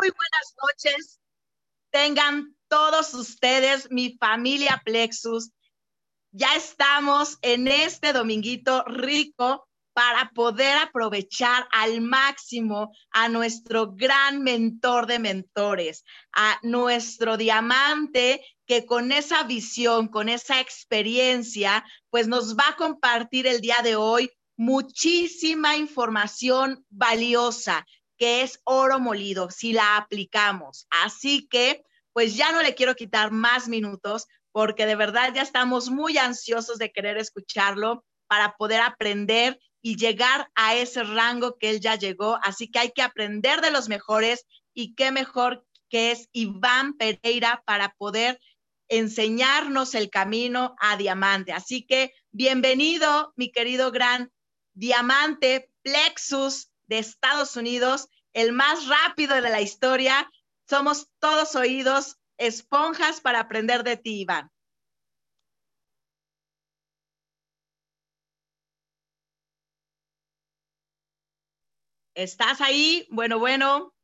Muy buenas noches. Tengan todos ustedes, mi familia Plexus. Ya estamos en este dominguito rico para poder aprovechar al máximo a nuestro gran mentor de mentores, a nuestro diamante que con esa visión, con esa experiencia, pues nos va a compartir el día de hoy muchísima información valiosa que es oro molido si la aplicamos. Así que, pues ya no le quiero quitar más minutos porque de verdad ya estamos muy ansiosos de querer escucharlo para poder aprender y llegar a ese rango que él ya llegó. Así que hay que aprender de los mejores y qué mejor que es Iván Pereira para poder enseñarnos el camino a diamante. Así que bienvenido, mi querido gran diamante Plexus de Estados Unidos, el más rápido de la historia. Somos todos oídos, esponjas para aprender de ti, Iván. ¿Estás ahí? Bueno, bueno.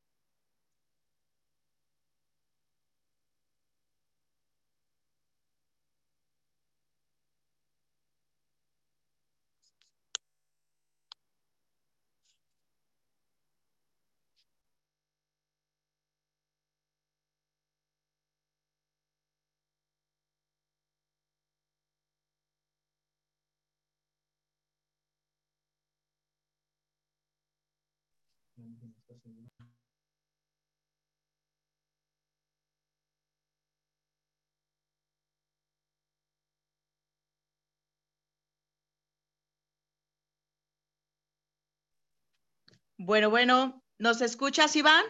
Bueno, bueno, ¿nos escuchas, Iván?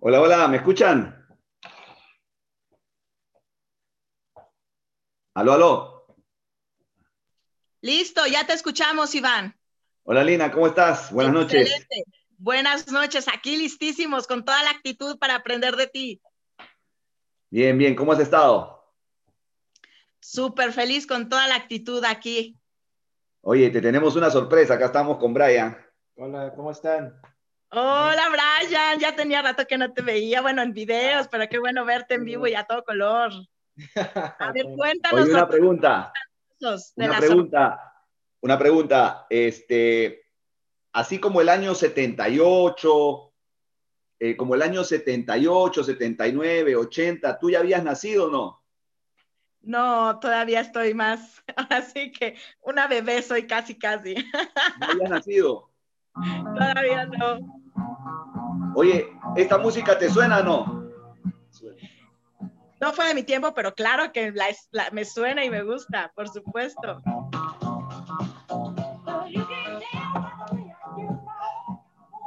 Hola, hola, ¿me escuchan? Aló, aló. Listo, ya te escuchamos, Iván. Hola, Lina, ¿cómo estás? Buenas noches. Buenas noches, aquí listísimos, con toda la actitud para aprender de ti. Bien, bien, ¿cómo has estado? Súper feliz con toda la actitud aquí. Oye, te tenemos una sorpresa, acá estamos con Brian. Hola, ¿cómo están? Hola, Brian, ya tenía rato que no te veía, bueno, en videos, pero qué bueno verte en vivo y a todo color. A ver, cuéntanos. Oye, una pregunta. Una pregunta. Una pregunta. Este, así como el año 78, eh, como el año 78, 79, 80, ¿tú ya habías nacido o no? No, todavía estoy más. Así que una bebé soy casi, casi. ¿No habías nacido? Todavía no. Oye, ¿esta música te suena o no? No fue de mi tiempo, pero claro que me suena y me gusta, por supuesto.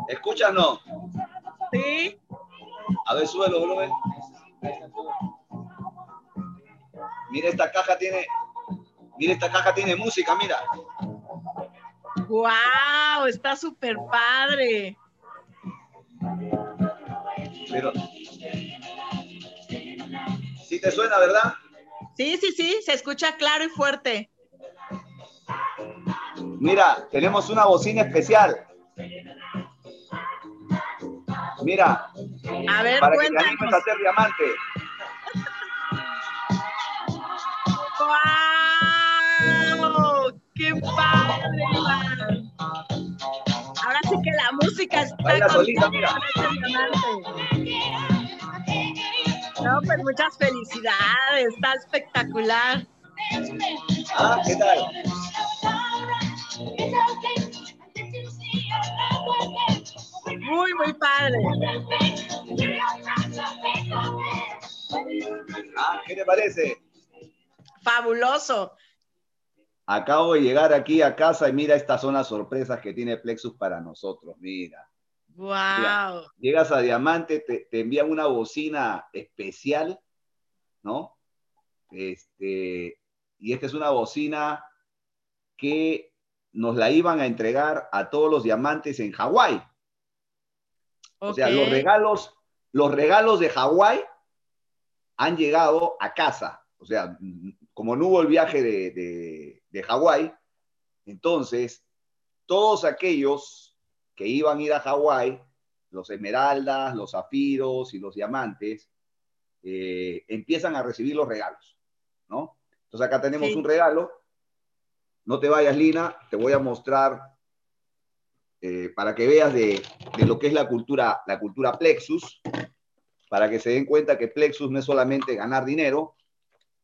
¿Escuchas no? Sí. A ver, suelo, bro. Mira, esta caja tiene. Mira, esta caja tiene música, mira. ¡Wow! Está súper padre. Pero, ¿Sí te suena, verdad? Sí, sí, sí, se escucha claro y fuerte. Mira, tenemos una bocina especial. Mira. A ver, para cuéntanos. que te a ser diamante. ¡Wow! ¡Qué padre! Iván! Ahora sí que la música está Baila solita, mira. diamante. No, pues muchas felicidades, está espectacular. Ah, ¿qué tal? Muy, muy padre. Ah, ¿qué te parece? Fabuloso. Acabo de llegar aquí a casa y mira estas son las sorpresas que tiene Plexus para nosotros. Mira. Wow. Llegas a Diamante, te, te envían una bocina especial, ¿no? Este, y esta es una bocina que nos la iban a entregar a todos los diamantes en Hawái. O sea, los regalos, los regalos de Hawái han llegado a casa. O sea, como no hubo el viaje de, de, de Hawái, entonces todos aquellos que iban a ir a Hawái, los esmeraldas, los zafiros y los diamantes, eh, empiezan a recibir los regalos, ¿no? Entonces acá tenemos Sí. un regalo. No te vayas, Lina, te voy a mostrar eh, para que veas de, de lo que es la cultura, la cultura Plexus, para que se den cuenta que Plexus no es solamente ganar dinero,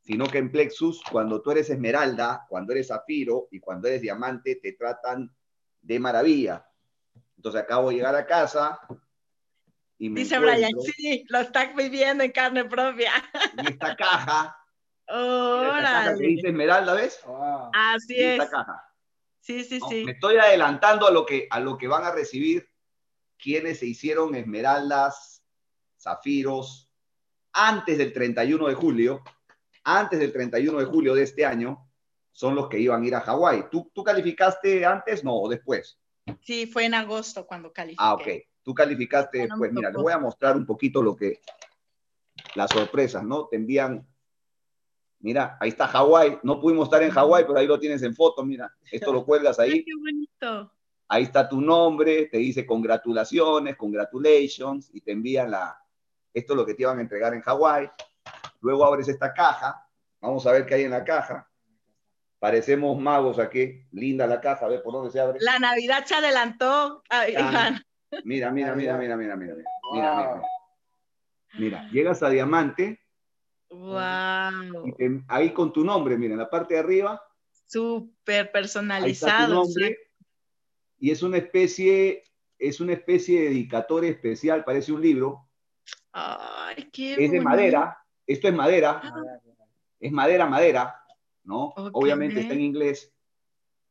sino que en Plexus, cuando tú eres esmeralda, cuando eres zafiro y cuando eres diamante, te tratan de maravilla. Entonces acabo de llegar a casa y me Dice Brian, sí, lo está viviendo en carne propia. en esta caja, mira, esta caja que dice esmeralda, ¿ves? Wow. Así Y es. esta caja. Sí, sí, ¿no? sí. Me estoy adelantando a lo, que, a lo que van a recibir quienes se hicieron esmeraldas, zafiros, antes del 31 de julio, antes del 31 de julio de este año, son los que iban a ir a Hawái. ¿Tú, ¿Tú calificaste antes? No, o después. Sí, fue en agosto cuando califiqué. Ah, ok. Tú calificaste No me después. Mira, les voy a mostrar un poquito lo que, las sorpresas, ¿no? Te envían, mira, ahí está Hawái. No pudimos estar en Hawái, pero ahí lo tienes en foto, mira. Esto lo cuelgas Ay, ahí. qué bonito. ahí está tu nombre, te dice congratulaciones, congratulations, y te envían la, esto es lo que te iban a entregar en Hawái. Luego abres esta caja, vamos a ver qué hay en la caja. Parecemos magos aquí, linda la caja, a ver por dónde se abre. La Navidad se adelantó, Ah. Iván. Mira, mira, mira, mira, mira, mira, mira, mira, Wow. mira, mira. Mira, llegas a Diamante y Wow. te- ahí con tu nombre, mira, en la parte de arriba, Súper personalizado. nombre, y es una especie, es una especie de dedicatoria especial, parece un libro, Ay, qué es de madera, esto es madera, es madera, madera, ¿no? Obviamente está en inglés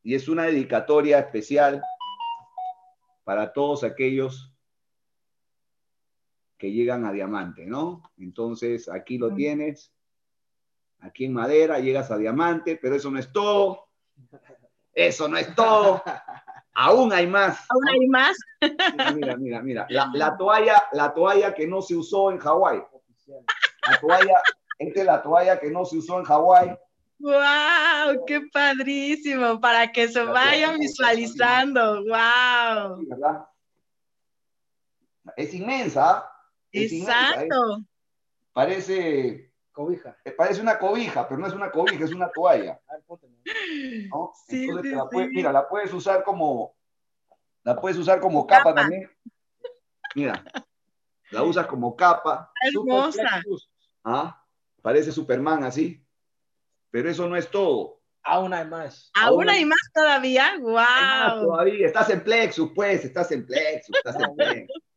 y es una dedicatoria especial para todos aquellos que llegan a diamante, ¿no? Entonces, aquí lo tienes, aquí en madera, llegas a diamante, pero eso no es todo, eso no es todo, aún hay más. ¿Aún hay más? Mira, mira, mira, mira. La, la toalla, la toalla que no se usó en Hawái, la toalla, esta es la toalla que no se usó en Hawái, ¡Wow! ¡Qué padrísimo! Para que se vayan visualizando. ¡Wow! Sí, ¿verdad? Es inmensa. es inmensa, ¿eh? Exacto. Parece, Cobija. eh, parece una cobija, pero no es una cobija, es una toalla. Sí, Entonces sí, la puedes- sí. mira, la puedes usar como, la puedes usar como Capa. capa, también. Mira, la usas como capa. Hermosa. ¿ah? Parece Superman así. Pero eso no es todo. Aún hay más. ¿Aún hay más todavía? Más ¡Wow! todavía. Estás en Plexus, pues, estás en Plexus, estás en Plexus.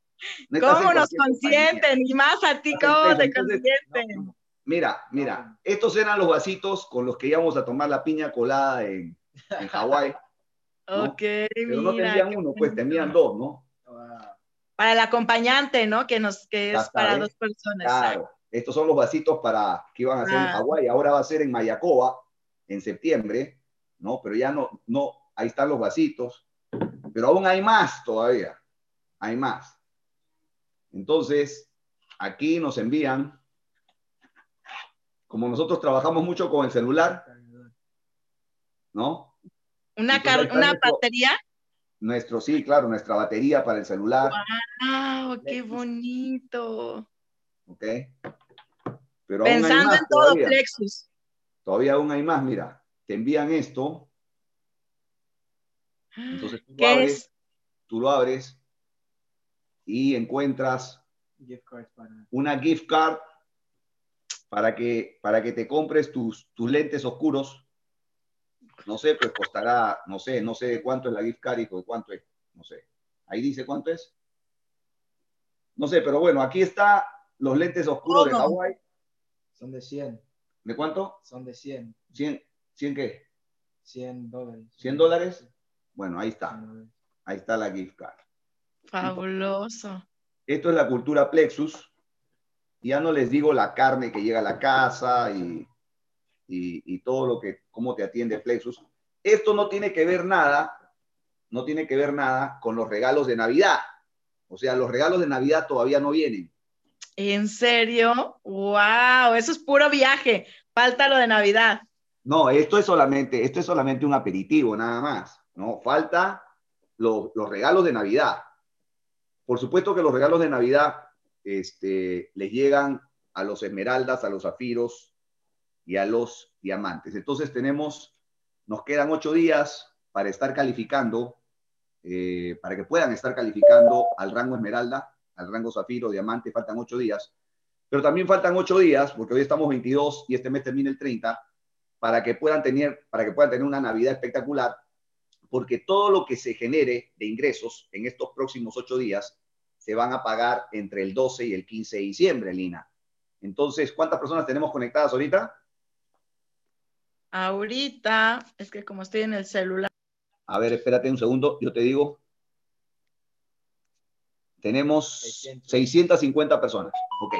No estás ¿Cómo en nos consienten? Y más a ti, Estás ¿cómo te consienten? No, Mira, mira, estos eran los vasitos con los que íbamos a tomar la piña colada en, en Hawái. ¿no? Ok, Pero no mira. tenían uno, pues tenían dos, ¿no? Wow. Para el acompañante, ¿no? Que nos, que es para sabes. dos personas. Claro. Estos son los vasitos para que iban a hacer en Ah. Hawái. Ahora va a ser en Mayacoba en septiembre, ¿no? Pero ya no, no, ahí están los vasitos. Pero aún hay más todavía. Hay más. Entonces, aquí nos envían, como nosotros trabajamos mucho con el celular, ¿no? Una, Entonces, una nuestro- batería. Nuestro, sí, claro, nuestra batería para el celular, ¡Wow! ¡Qué bonito! ¿ok? Pero Pensando en todo todavía. Plexus. Todavía aún hay más, mira. Te envían esto, entonces tú lo ¿Qué abres, es? tú lo abres y encuentras Gift cards para. una gift card para que, para que te compres tus, tus lentes oscuros. No sé, pues costará, no sé, no sé cuánto es la gift card, hijo, de cuánto es, no sé. Ahí dice cuánto es. No sé, pero bueno, aquí está los lentes oscuros de. Hawái. Son de 100. ¿De cuánto? Son de 100. ¿100, ¿100 qué? 100 dólares. ¿100 dólares? Bueno, ahí está. 100 dólares. Ahí está la gift card. Fabuloso. Esto es la cultura plexus. Ya no les digo la carne que llega a la casa y, y, y todo lo que, cómo te atiende plexus. Esto no tiene que ver nada, no tiene que ver nada con los regalos de Navidad. O sea, los regalos de Navidad todavía no vienen. ¿En serio? ¡Wow! Eso es puro viaje. Falta lo de Navidad. No, esto es solamente, esto es solamente un aperitivo, nada más. No, falta los, los regalos de Navidad. Por supuesto que los regalos de Navidad este, les llegan a los esmeraldas, a los zafiros y a los diamantes. Entonces tenemos, nos quedan ocho días para estar calificando, eh, para que puedan estar calificando al rango esmeralda, al rango zafiro, diamante, faltan ocho días. Pero también faltan ocho días, porque hoy estamos 22 y este mes termina el 30, para que puedan tener, para que puedan tener una Navidad espectacular, porque todo lo que se genere de ingresos en estos próximos ocho días se van a pagar entre el 12 y el 15 de diciembre, Lina. Entonces, ¿cuántas personas tenemos conectadas ahorita? Ahorita, es que como estoy en el celular. A ver, espérate un segundo, yo te digo. Tenemos 600. 650 personas. Ok.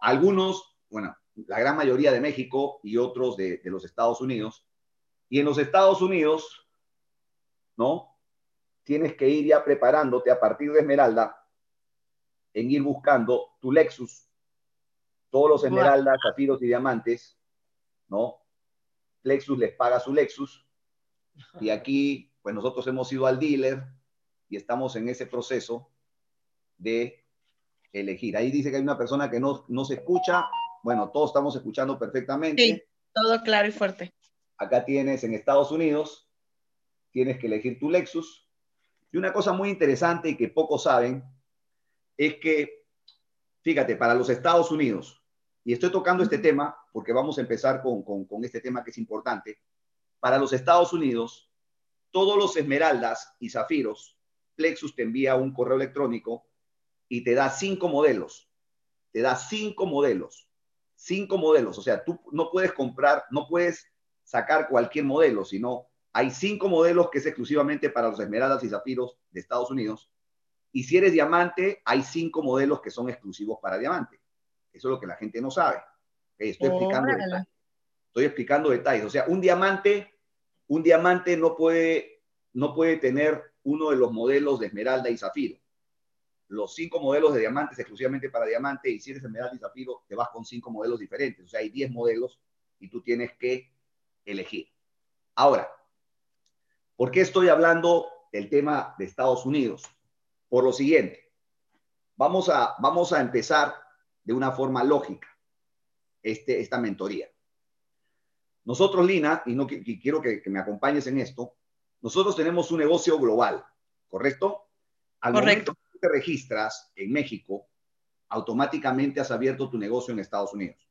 Algunos, bueno, la gran mayoría de México y otros de, de los Estados Unidos. Y en los Estados Unidos, ¿no? Tienes que ir ya preparándote a partir de Esmeralda en ir buscando tu Lexus, todos los. Esmeraldas, zafiros y diamantes, ¿no? Lexus les paga su Lexus y aquí, pues nosotros hemos ido al dealer y estamos en ese proceso de elegir. Ahí dice que hay una persona que no, no se escucha. Bueno, todos estamos escuchando perfectamente. Sí. Todo claro y fuerte. Acá tienes en Estados Unidos, tienes que elegir tu Lexus. Y una cosa muy interesante y que pocos saben es que, fíjate, para los Estados Unidos, y estoy tocando este tema porque vamos a empezar con, con, con este tema que es importante, para los Estados Unidos, todos los esmeraldas y zafiros, Plexus te envía un correo electrónico y te da cinco modelos. Te da cinco modelos. Cinco modelos. O sea, tú no puedes comprar, no puedes sacar cualquier modelo, sino hay cinco modelos que es exclusivamente para los esmeraldas y zafiros de Estados Unidos. Y si eres diamante, hay cinco modelos que son exclusivos para diamante. Eso es lo que la gente no sabe. Estoy explicando detalles. Estoy explicando detalles. O sea, un diamante, un diamante no puede, no puede tener uno de los modelos de esmeralda y zafiro. Los cinco modelos de diamantes exclusivamente para diamante y si eres esmeralda y zafiro, te vas con cinco modelos diferentes. O sea, hay diez modelos y tú tienes que elegir. Ahora, ¿por qué estoy hablando del tema de Estados Unidos? Por lo siguiente, vamos a, vamos a empezar de una forma lógica este, esta mentoría. Nosotros, Lina, y, no, y quiero que, que, me acompañes en esto, nosotros tenemos un negocio global, ¿correcto? Al Correcto. momento te registras en México, automáticamente has abierto tu negocio en Estados Unidos,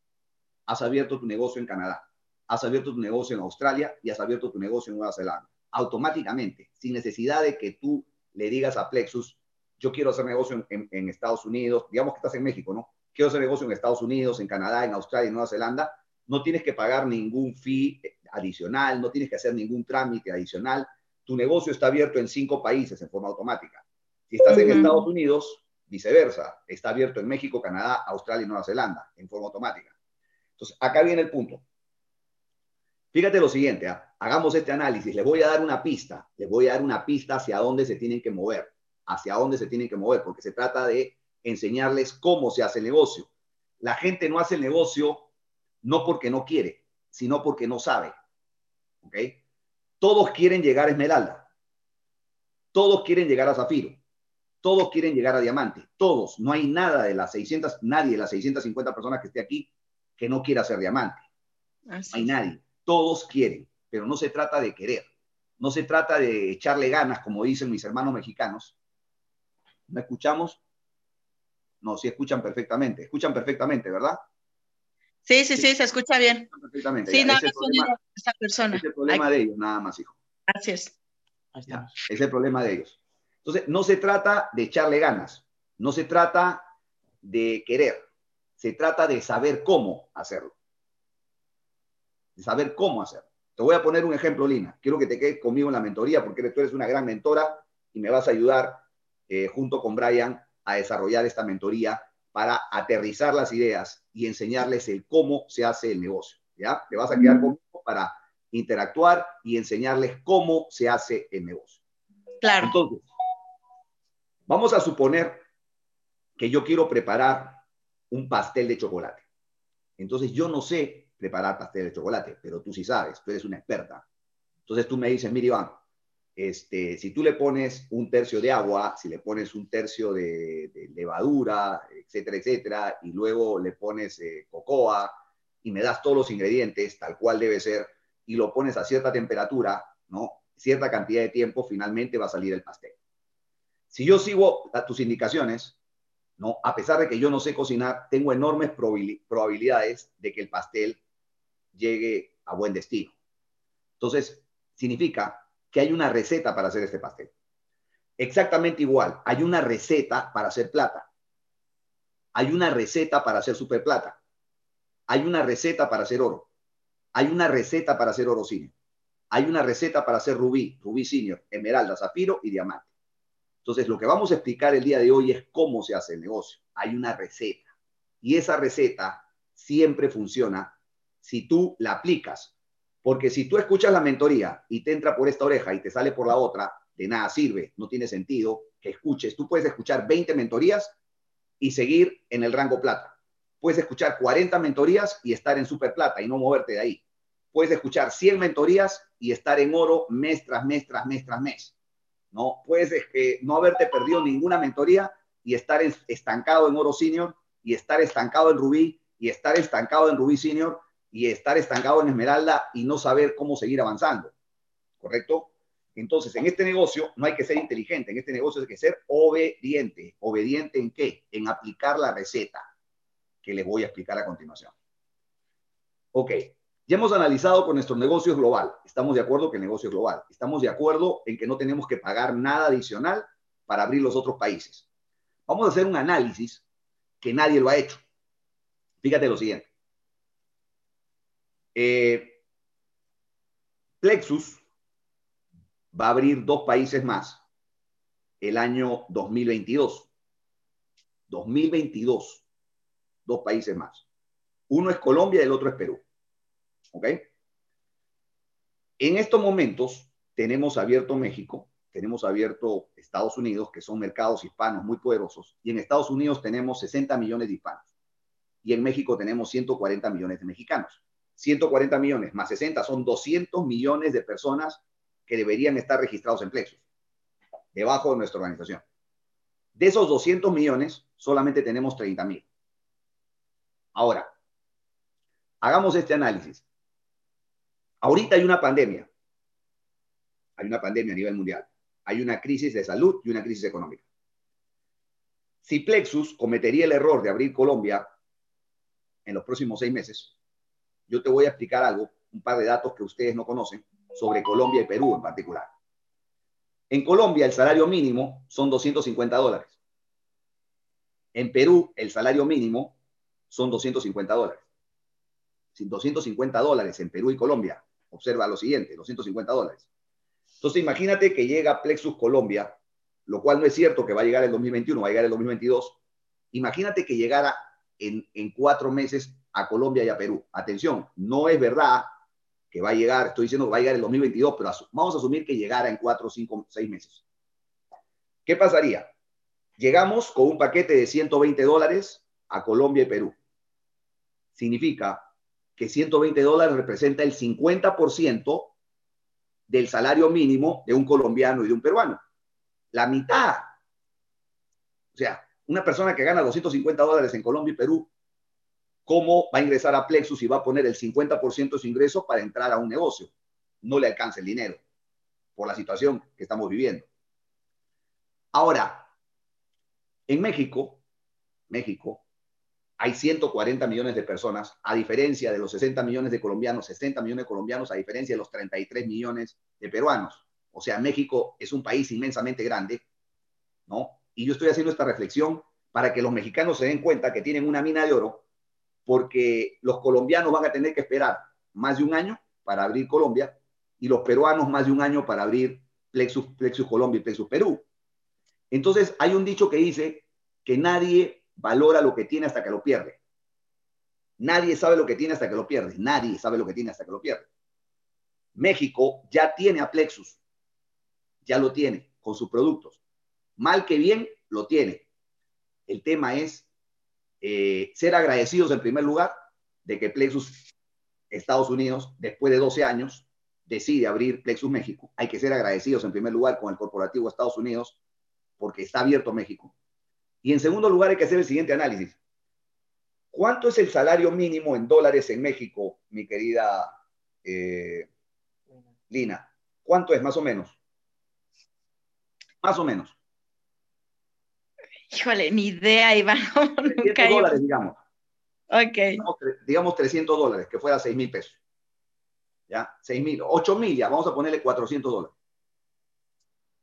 has abierto tu negocio en Canadá, has abierto tu negocio en Australia y has abierto tu negocio en Nueva Zelanda. Automáticamente, sin necesidad de que tú le digas a Plexus, yo quiero hacer negocio en, Estados Unidos, digamos que estás en México, ¿no? Quiero hacer negocio en Estados Unidos, en Canadá, en Australia, en Nueva Zelanda, no tienes que pagar ningún fee adicional, no tienes que hacer ningún trámite adicional. Tu negocio está abierto en cinco países en forma automática. Si estás uh -huh. en Estados Unidos, viceversa, está abierto en México, Canadá, Australia y Nueva Zelanda en forma automática. Entonces, acá viene el punto. Fíjate lo siguiente, ¿eh? hagamos este análisis, les voy a dar una pista, les voy a dar una pista hacia dónde se tienen que mover, hacia dónde se tienen que mover, porque se trata de enseñarles cómo se hace el negocio. La gente no hace el negocio no porque no quiere, sino porque no sabe. ¿Ok? Todos quieren llegar a Esmeralda. Todos quieren llegar a Zafiro. Todos quieren llegar a Diamante. Todos. No hay nada de las 600, nadie de las 650 personas que esté aquí que no quiera ser Diamante. Así no hay nadie. Todos quieren, pero no se trata de querer. No se trata de echarle ganas, como dicen mis hermanos mexicanos. ¿No escuchamos? No, sí escuchan perfectamente. Escuchan perfectamente, ¿verdad? Sí, sí, sí, se escucha bien. Perfectamente. Sí, ya. no, es el problema, esa persona. es el problema de ellos, nada más, hijo. Gracias. Ya, es el problema de ellos. Entonces, no se trata de echarle ganas, no se trata de querer, se trata de saber cómo hacerlo. De saber cómo hacerlo. Te voy a poner un ejemplo, Lina. Quiero que te quedes conmigo en la mentoría porque tú eres una gran mentora y me vas a ayudar eh, junto con Brian a desarrollar esta mentoría para aterrizar las ideas y enseñarles el cómo se hace el negocio. ¿Ya? Te vas a quedar conmigo para interactuar y enseñarles cómo se hace el negocio. Claro. Entonces, vamos a suponer que yo quiero preparar un pastel de chocolate. Entonces, yo no sé preparar pastel de chocolate, pero tú sí sabes, tú eres una experta. Entonces tú me dices, mira Iván, este, si tú le pones un tercio de agua, si le pones un tercio de, levadura, etcétera, etcétera, y luego le pones eh, cocoa y me das todos los ingredientes tal cual debe ser y lo pones a cierta temperatura, ¿no? Cierta cantidad de tiempo, finalmente va a salir el pastel. Si yo sigo tus indicaciones, ¿no? A pesar de que yo no sé cocinar, tengo enormes probabilidades de que el pastel llegue a buen destino. Entonces, significa que hay una receta para hacer este pastel. Exactamente igual, hay una receta para hacer plata. Hay una receta para hacer super plata. Hay una receta para hacer oro. Hay una receta para hacer oro. Hay una receta para hacer rubí, rubí senior, esmeralda, zafiro y diamante. Entonces, lo que vamos a explicar el día de hoy es cómo se hace el negocio. Hay una receta. Y esa receta siempre funciona si tú la aplicas. Porque si tú escuchas la mentoría y te entra por esta oreja y te sale por la otra, de nada sirve, no tiene sentido que escuches. Tú puedes escuchar 20 mentorías y seguir en el rango plata. Puedes escuchar 40 mentorías y estar en super plata y no moverte de ahí. Puedes escuchar 100 mentorías y estar en oro mes tras mes tras mes tras mes. ¿No? Puedes eh, no haberte perdido ninguna mentoría y estar estancado en oro senior y estar estancado en rubí y estar estancado en rubí senior y estar estancado en esmeralda y no saber cómo seguir avanzando. ¿Correcto? Entonces, en este negocio no hay que ser inteligente, en este negocio hay que ser obediente. ¿Obediente en qué? En aplicar la receta que les voy a explicar a continuación. Ok, ya hemos analizado con nuestro negocio global. Estamos de acuerdo que el negocio es global. Estamos de acuerdo en que no tenemos que pagar nada adicional para abrir los otros países. Vamos a hacer un análisis que nadie lo ha hecho. Fíjate lo siguiente. Eh, Plexus va a abrir dos países más el año 2022. 2022. Dos países más. Uno es Colombia y el otro es Perú. ¿Ok? En estos momentos tenemos abierto México, tenemos abierto Estados Unidos, que son mercados hispanos muy poderosos, y en Estados Unidos tenemos 60 millones de hispanos, y en México tenemos 140 millones de mexicanos. 140 millones más 60 son 200 millones de personas que deberían estar registrados en Plexus, debajo de nuestra organización. De esos 200 millones, solamente tenemos 30 mil. Ahora, hagamos este análisis. Ahorita hay una pandemia. Hay una pandemia a nivel mundial. Hay una crisis de salud y una crisis económica. Si Plexus cometería el error de abrir Colombia en los próximos seis meses, yo te voy a explicar algo, un par de datos que ustedes no conocen sobre Colombia y Perú en particular. En Colombia el salario mínimo son 250 dólares. En Perú el salario mínimo son 250 dólares. 250 dólares en Perú y Colombia. Observa lo siguiente, 250 dólares. Entonces imagínate que llega Plexus Colombia, lo cual no es cierto que va a llegar el 2021, va a llegar el 2022. Imagínate que llegara en, en cuatro meses a Colombia y a Perú. Atención, no es verdad que va a llegar, estoy diciendo que va a llegar el 2022, pero vamos a asumir que llegara en cuatro, cinco, seis meses. ¿Qué pasaría? Llegamos con un paquete de 120 dólares a Colombia y Perú. Significa que 120 dólares representa el 50% del salario mínimo de un colombiano y de un peruano. La mitad. O sea, una persona que gana 250 dólares en Colombia y Perú, ¿cómo va a ingresar a Plexus y va a poner el 50% de su ingreso para entrar a un negocio? No le alcanza el dinero por la situación que estamos viviendo. Ahora, en México, México, hay 140 millones de personas, a diferencia de los 60 millones de colombianos, 60 millones de colombianos, a diferencia de los 33 millones de peruanos. O sea, México es un país inmensamente grande, ¿no? Y yo estoy haciendo esta reflexión para que los mexicanos se den cuenta que tienen una mina de oro, porque los colombianos van a tener que esperar más de un año para abrir Colombia y los peruanos más de un año para abrir Plexus, Plexus Colombia y Plexus Perú. Entonces, hay un dicho que dice que nadie valora lo que tiene hasta que lo pierde. Nadie sabe lo que tiene hasta que lo pierde. Nadie sabe lo que tiene hasta que lo pierde. México ya tiene a Plexus. Ya lo tiene con sus productos. Mal que bien, lo tiene. El tema es eh, ser agradecidos en primer lugar de que Plexus Estados Unidos, después de 12 años, decide abrir Plexus México. Hay que ser agradecidos en primer lugar con el corporativo Estados Unidos porque está abierto México. Y en segundo lugar hay que hacer el siguiente análisis. ¿Cuánto es el salario mínimo en dólares en México, mi querida eh, Lina? ¿Cuánto es más o menos? Más o menos. Híjole, ni idea, Iván. 300 dólares, digamos. Ok. Digamos, digamos 300 dólares, que fuera 6 mil pesos. ¿Ya? 6 mil, 8 mil, ya, vamos a ponerle 400 dólares.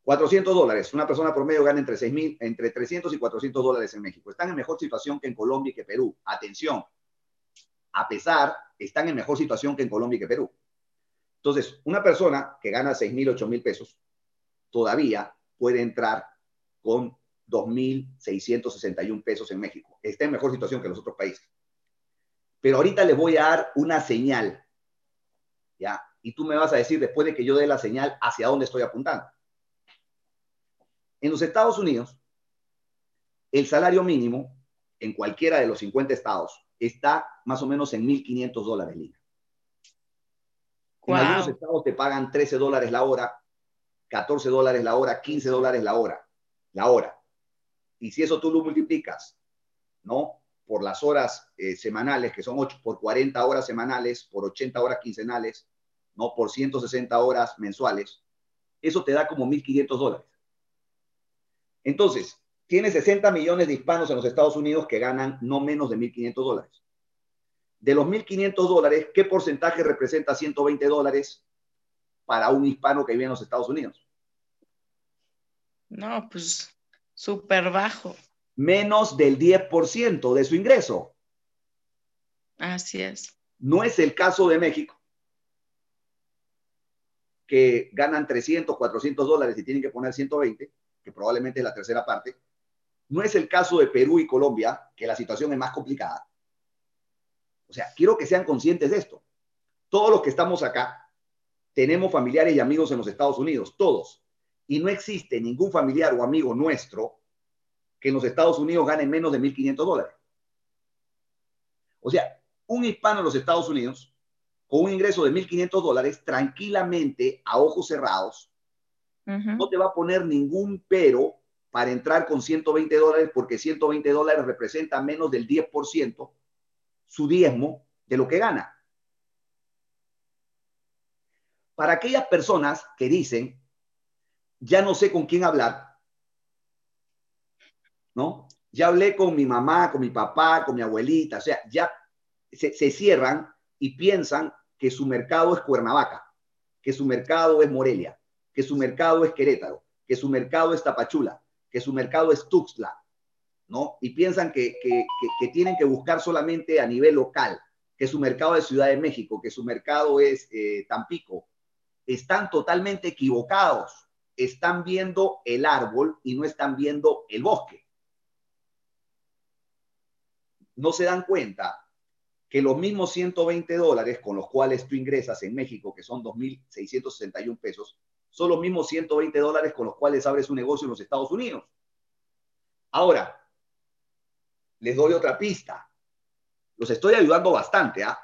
400 dólares. Una persona promedio gana entre, 6 mil, entre 300 y 400 dólares en México. Están en mejor situación que en Colombia y que Perú. Atención. A pesar, están en mejor situación que en Colombia y que Perú. Entonces, una persona que gana 6 mil, 8 mil pesos, todavía puede entrar con 2.661 pesos en México. Está en mejor situación que los otros países. Pero ahorita les voy a dar una señal. ¿Ya? Y tú me vas a decir, después de que yo dé la señal, hacia dónde estoy apuntando. En los Estados Unidos, el salario mínimo en cualquiera de los 50 estados está más o menos en 1.500 dólares línea. En algunos estados te pagan 13 dólares la hora, 14 dólares la hora, 15 dólares la hora, la hora. Y si eso tú lo multiplicas, ¿no? Por las horas eh, semanales, que son 8, por 40 horas semanales, por 80 horas quincenales, ¿no? Por 160 horas mensuales, eso te da como 1.500 dólares. Entonces, tiene 60 millones de hispanos en los Estados Unidos que ganan no menos de 1.500 dólares. De los 1.500 dólares, ¿qué porcentaje representa 120 dólares para un hispano que vive en los Estados Unidos? No, pues súper bajo. Menos del 10% de su ingreso. Así es. No es el caso de México, que ganan 300, 400 dólares y tienen que poner 120, que probablemente es la tercera parte. No es el caso de Perú y Colombia, que la situación es más complicada. O sea, quiero que sean conscientes de esto. Todos los que estamos acá tenemos familiares y amigos en los Estados Unidos, todos. Y no existe ningún familiar o amigo nuestro que en los Estados Unidos gane menos de 1.500 dólares. O sea, un hispano en los Estados Unidos con un ingreso de 1.500 dólares, tranquilamente, a ojos cerrados, no te va a poner ningún pero para entrar con 120 dólares, porque 120 dólares representa menos del 10% su diezmo de lo que gana. Para aquellas personas que dicen, ya no sé con quién hablar, ¿no? Ya hablé con mi mamá, con mi papá, con mi abuelita, o sea, ya se, se cierran y piensan que su mercado es Cuernavaca, que su mercado es Morelia, que su mercado es Querétaro, que su mercado es Tapachula, que su mercado es Tuxtla, ¿no? Y piensan que, que, que, tienen que buscar solamente a nivel local, que su mercado es Ciudad de México, que su mercado es eh, Tampico. Están totalmente equivocados. Están viendo el árbol y no están viendo el bosque. No se dan cuenta que los mismos 120 dólares con los cuales tú ingresas en México, que son 2.661 pesos, son los mismos 120 dólares con los cuales abres un negocio en los Estados Unidos. Ahora, les doy otra pista. Los estoy ayudando bastante, ¿ah?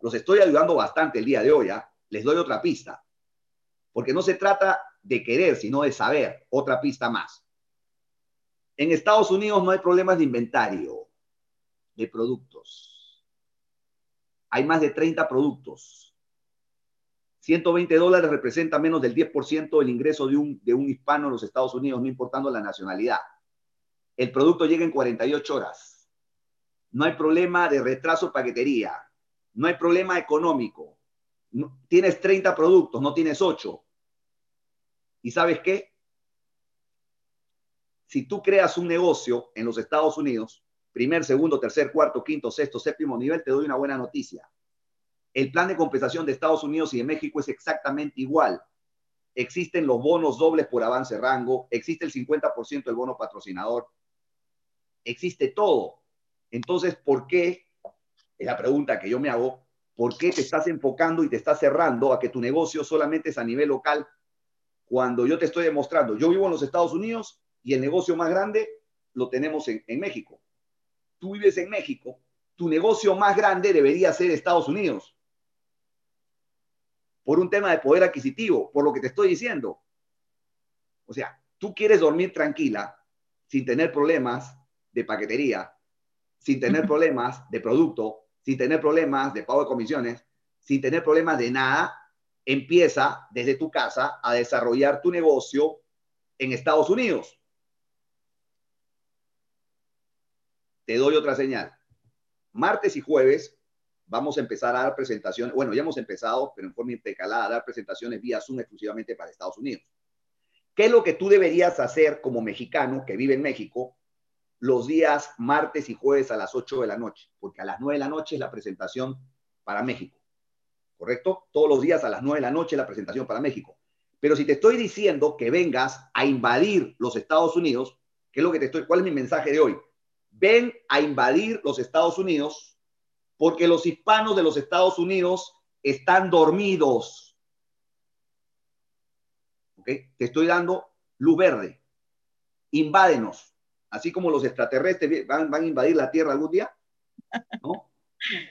Los estoy ayudando bastante el día de hoy, ¿ah? Les doy otra pista. Porque no se trata de querer, sino de saber. Otra pista más. En Estados Unidos no hay problemas de inventario de productos. Hay más de 30 productos. 120 dólares representa menos del 10% del ingreso de un, de un hispano en los Estados Unidos, no importando la nacionalidad. El producto llega en 48 horas. No hay problema de retraso paquetería. No hay problema económico. Tienes 30 productos, no tienes 8. ¿Y sabes qué? Si tú creas un negocio en los Estados Unidos, primer, segundo, tercer, cuarto, quinto, sexto, séptimo nivel, te doy una buena noticia. El plan de compensación de Estados Unidos y de México es exactamente igual. Existen los bonos dobles por avance rango, existe el 50% del bono patrocinador, existe todo. Entonces, ¿por qué? Es la pregunta que yo me hago. ¿Por qué te estás enfocando y te estás cerrando a que tu negocio solamente es a nivel local cuando yo te estoy demostrando? Yo vivo en los Estados Unidos y el negocio más grande lo tenemos en, en México. Tú vives en México, tu negocio más grande debería ser Estados Unidos. Por un tema de poder adquisitivo, por lo que te estoy diciendo. O sea, tú quieres dormir tranquila sin tener problemas de paquetería, sin tener problemas de producto, sin tener problemas de pago de comisiones, sin tener problemas de nada, empieza desde tu casa a desarrollar tu negocio en Estados Unidos. Te doy otra señal. Martes y jueves vamos a empezar a dar presentaciones, bueno, ya hemos empezado, pero en forma intercalada, a dar presentaciones vía Zoom exclusivamente para Estados Unidos. ¿Qué es lo que tú deberías hacer como mexicano que vive en México los días martes y jueves a las 8 de la noche? Porque a las 9 de la noche es la presentación para México. ¿Correcto? Todos los días a las 9 de la noche la presentación para México. Pero si te estoy diciendo que vengas a invadir los Estados Unidos, ¿qué es lo que te estoy? ¿Cuál es mi mensaje de hoy? Ven a invadir los Estados Unidos porque los hispanos de los Estados Unidos están dormidos te estoy dando luz verde. Invádenos, así como los extraterrestres van, van a invadir la Tierra algún día. ¿no?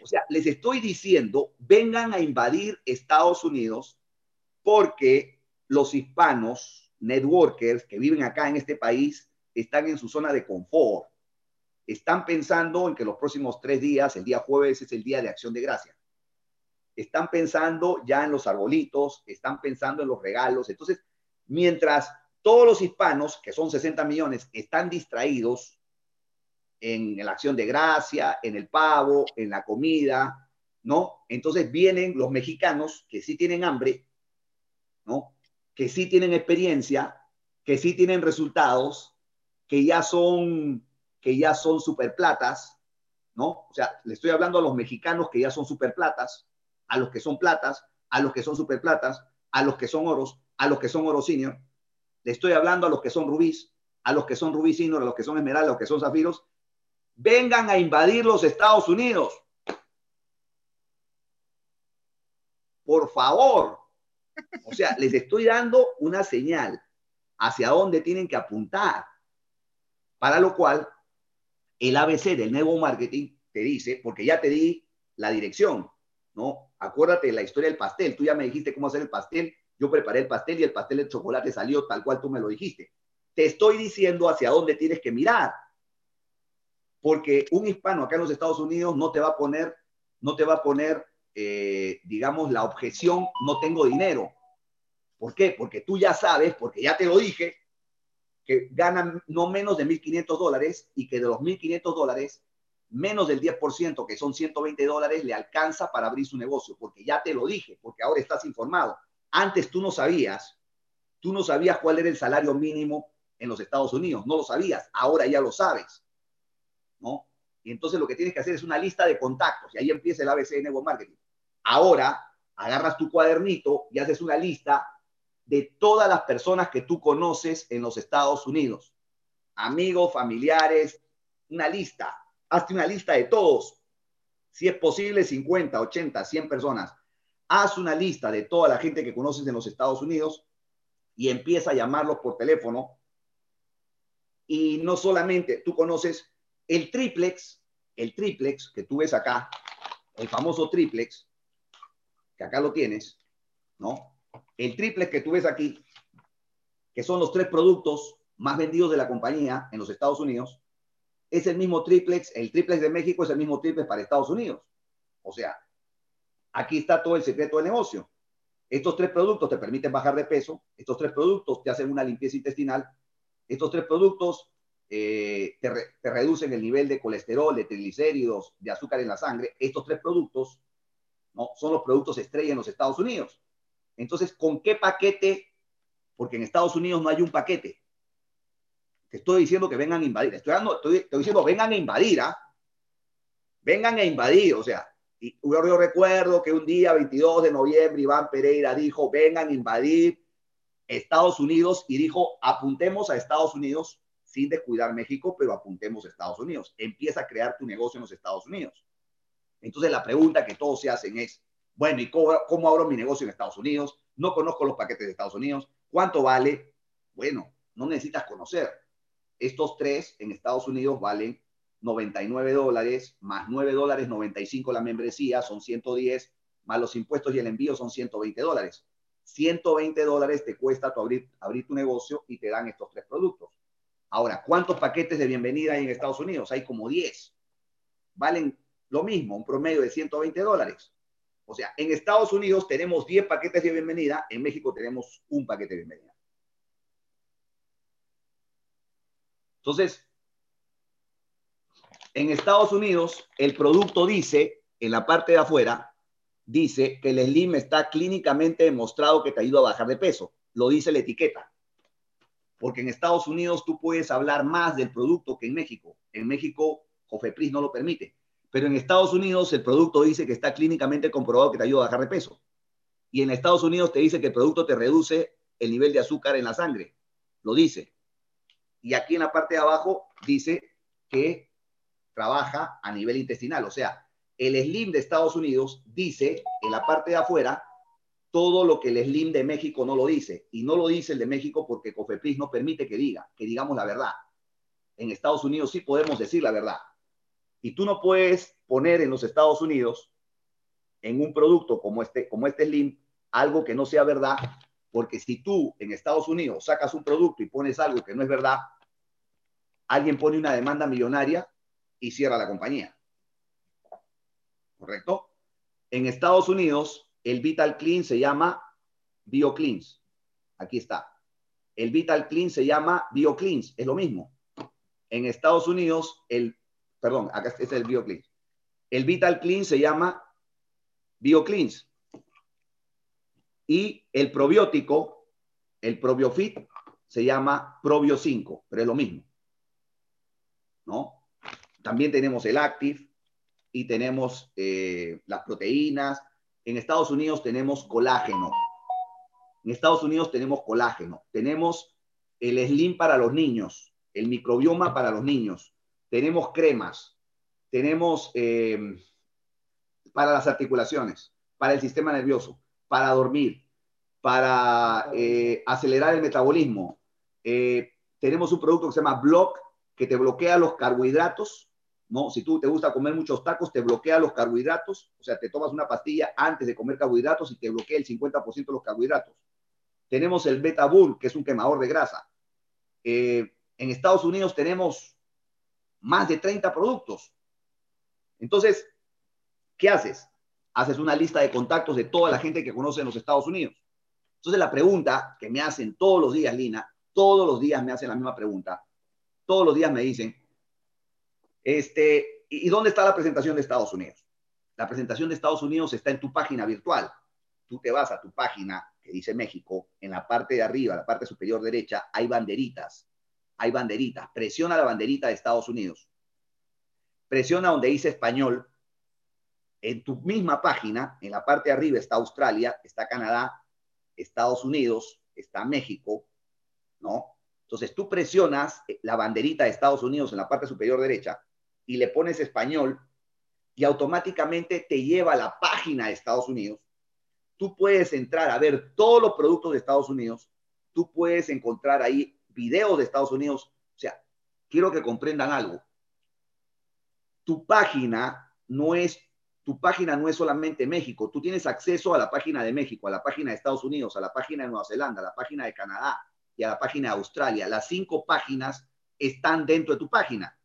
O sea, les estoy diciendo, vengan a invadir Estados Unidos porque los hispanos, networkers que viven acá en este país, están en su zona de confort. Están pensando en que los próximos tres días, el día jueves es el día de acción de gracia. Están pensando ya en los arbolitos, están pensando en los regalos. Entonces, Mientras todos los hispanos, que son 60 millones, están distraídos en la acción de gracia, en el pavo, en la comida, ¿no? Entonces vienen los mexicanos que sí tienen hambre, ¿no? Que sí tienen experiencia, que sí tienen resultados, que ya son, que ya son superplatas, ¿no? O sea, le estoy hablando a los mexicanos que ya son superplatas, a los que son platas, a los que son superplatas, a los que son oros, a los que son oro le estoy hablando a los que son rubíes, a los que son rubí senior, a los que son esmeralda, a los que son zafiros, vengan a invadir los Estados Unidos. Por favor. O sea, les estoy dando una señal hacia dónde tienen que apuntar. Para lo cual, el ABC del nuevo marketing te dice, porque ya te di la dirección, ¿no? Acuérdate de la historia del pastel. Tú ya me dijiste cómo hacer el pastel yo preparé el pastel y el pastel de chocolate salió tal cual tú me lo dijiste. Te estoy diciendo hacia dónde tienes que mirar. Porque un hispano acá en los Estados Unidos no te va a poner, no te va a poner, eh, digamos, la objeción, no tengo dinero. ¿Por qué? Porque tú ya sabes, porque ya te lo dije, que ganan no menos de 1.500 dólares y que de los 1.500 dólares, menos del 10%, que son 120 dólares, le alcanza para abrir su negocio, porque ya te lo dije, porque ahora estás informado. Antes tú no sabías, tú no sabías cuál era el salario mínimo en los Estados Unidos, no lo sabías, ahora ya lo sabes, ¿no? Y entonces lo que tienes que hacer es una lista de contactos y ahí empieza el ABC de Marketing. Ahora agarras tu cuadernito y haces una lista de todas las personas que tú conoces en los Estados Unidos. Amigos, familiares, una lista. Hazte una lista de todos. Si es posible, 50, 80, 100 personas haz una lista de toda la gente que conoces en los Estados Unidos y empieza a llamarlos por teléfono. Y no solamente tú conoces el triplex, el triplex que tú ves acá, el famoso triplex, que acá lo tienes, ¿no? El triplex que tú ves aquí, que son los tres productos más vendidos de la compañía en los Estados Unidos, es el mismo triplex, el triplex de México es el mismo triplex para Estados Unidos. O sea, Aquí está todo el secreto del negocio. Estos tres productos te permiten bajar de peso, estos tres productos te hacen una limpieza intestinal, estos tres productos eh, te, te, reducen el nivel de colesterol, de triglicéridos, de azúcar en la sangre. Estos tres productos ¿no? son los productos estrella en los Estados Unidos. Entonces, ¿con qué paquete? Porque en Estados Unidos no hay un paquete. Te estoy diciendo que vengan a invadir. Estoy, estoy, estoy diciendo, vengan a invadir, ¿ah? Vengan a invadir. O sea, y yo, recuerdo que un día, 22 de noviembre, Iván Pereira dijo, vengan a invadir Estados Unidos y dijo, apuntemos a Estados Unidos sin descuidar México, pero apuntemos a Estados Unidos. Empieza a crear tu negocio en los Estados Unidos. Entonces la pregunta que todos se hacen es, bueno, ¿y cómo, abro mi negocio en Estados Unidos? No conozco los paquetes de Estados Unidos. ¿Cuánto vale? Bueno, no necesitas conocer. Estos tres en Estados Unidos valen 99 dólares, más 9 dólares 95 la membresía, son 110, más los impuestos y el envío son 120 dólares. 120 dólares te cuesta tu abrir, abrir tu negocio y te dan estos tres productos. Ahora, ¿cuántos paquetes de bienvenida hay en Estados Unidos? Hay como 10. Valen lo mismo, un promedio de 120 dólares. O sea, en Estados Unidos tenemos 10 paquetes de bienvenida, en México tenemos un paquete de bienvenida. Entonces, en Estados Unidos, el producto dice, en la parte de afuera, dice que el Slim está clínicamente demostrado que te ayuda a bajar de peso. Lo dice la etiqueta. Porque en Estados Unidos tú puedes hablar más del producto que en México. En México, Cofepris no lo permite. Pero en Estados Unidos el producto dice que está clínicamente comprobado que te ayuda a bajar de peso. Y en Estados Unidos te dice que el producto te reduce el nivel de azúcar en la sangre. Lo dice. Y aquí en la parte de abajo dice que trabaja a nivel intestinal. O sea, el Slim de Estados Unidos dice en la parte de afuera todo lo que el Slim de México no lo dice. Y no lo dice el de México porque Cofepris no permite que diga, que digamos la verdad. En Estados Unidos sí podemos decir la verdad. Y tú no puedes poner en los Estados Unidos, en un producto como este, como este Slim, algo que no sea verdad, porque si tú en Estados Unidos sacas un producto y pones algo que no es verdad, alguien pone una demanda millonaria y cierra la compañía. ¿Correcto? En Estados Unidos, el Vital Clean se llama BioCleans. Aquí está. El Vital Clean se llama BioCleans. Es lo mismo. En Estados Unidos, el perdón, acá este es el BioCleans. El Vital Clean se llama BioCleans. Y el probiótico, el probiofit, se llama Probio 5, pero es lo mismo. ¿No? También tenemos el Active y tenemos eh, las proteínas. En Estados Unidos tenemos colágeno. En Estados Unidos tenemos colágeno. Tenemos el Slim para los niños, el microbioma para los niños tenemos cremas, tenemos eh, para las articulaciones, para el sistema nervioso, para dormir, para eh, acelerar el metabolismo. Eh, tenemos un producto que se llama Block, que te bloquea los carbohidratos. ¿no? Si tú te gusta comer muchos tacos, te bloquea los carbohidratos. O sea, te tomas una pastilla antes de comer carbohidratos y te bloquea el 50% de los carbohidratos. Tenemos el Beta Bull, que es un quemador de grasa. en Estados Unidos tenemos más de 30 productos. Entonces, ¿qué haces? Haces una lista de contactos de toda la gente que conoce en los Estados Unidos. Entonces, la pregunta que me hacen todos los días, Lina, todos los días me hacen la misma pregunta. Todos los días me dicen, este, ¿y dónde está la presentación de Estados Unidos? La presentación de Estados Unidos está en tu página virtual. Tú te vas a tu página que dice México, en la parte de arriba, la parte superior derecha, hay banderitas hay banderitas. Presiona la banderita de Estados Unidos. Presiona donde dice español. En tu misma página, en la parte de arriba está Australia, está Canadá, Estados Unidos, está México, ¿no? Entonces tú presionas la banderita de Estados Unidos en la parte superior derecha y le pones español y automáticamente te lleva a la página de Estados Unidos. Tú puedes entrar a ver todos los productos de Estados Unidos. Tú puedes encontrar ahí videos de Estados Unidos. O sea, quiero que comprendan algo. Tu página no es tu página no es solamente México, tú tienes acceso a la página de México, a la página de Estados Unidos, a la página de Nueva Zelanda, a la página de Canadá y a la página de Australia. Las cinco páginas están dentro de tu página.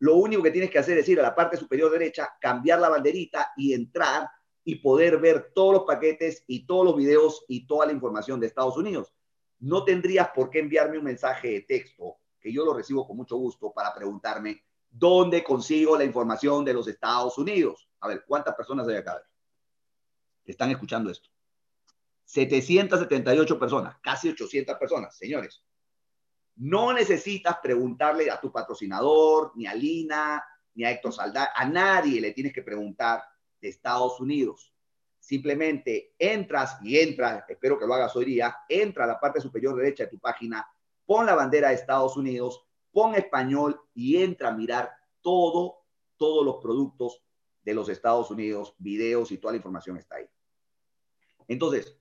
Lo único que tienes que hacer es ir a la parte superior derecha, cambiar la banderita y entrar y poder ver todos los paquetes y todos los videos y toda la información de Estados Unidos no tendrías por qué enviarme un mensaje de texto, que yo lo recibo con mucho gusto, para preguntarme dónde consigo la información de los Estados Unidos. A ver, ¿cuántas personas hay acá? Están escuchando esto. 778 personas, casi 800 personas, señores. No necesitas preguntarle a tu patrocinador, ni a Lina, ni a Héctor Saldá, a nadie le tienes que preguntar de Estados Unidos. Simplemente entras y entras, espero que lo hagas hoy día, entra a la parte superior derecha de tu página, pon la bandera de Estados Unidos, pon español y entra a mirar todo, todos los productos de los Estados Unidos, videos y toda la información está ahí. Entonces,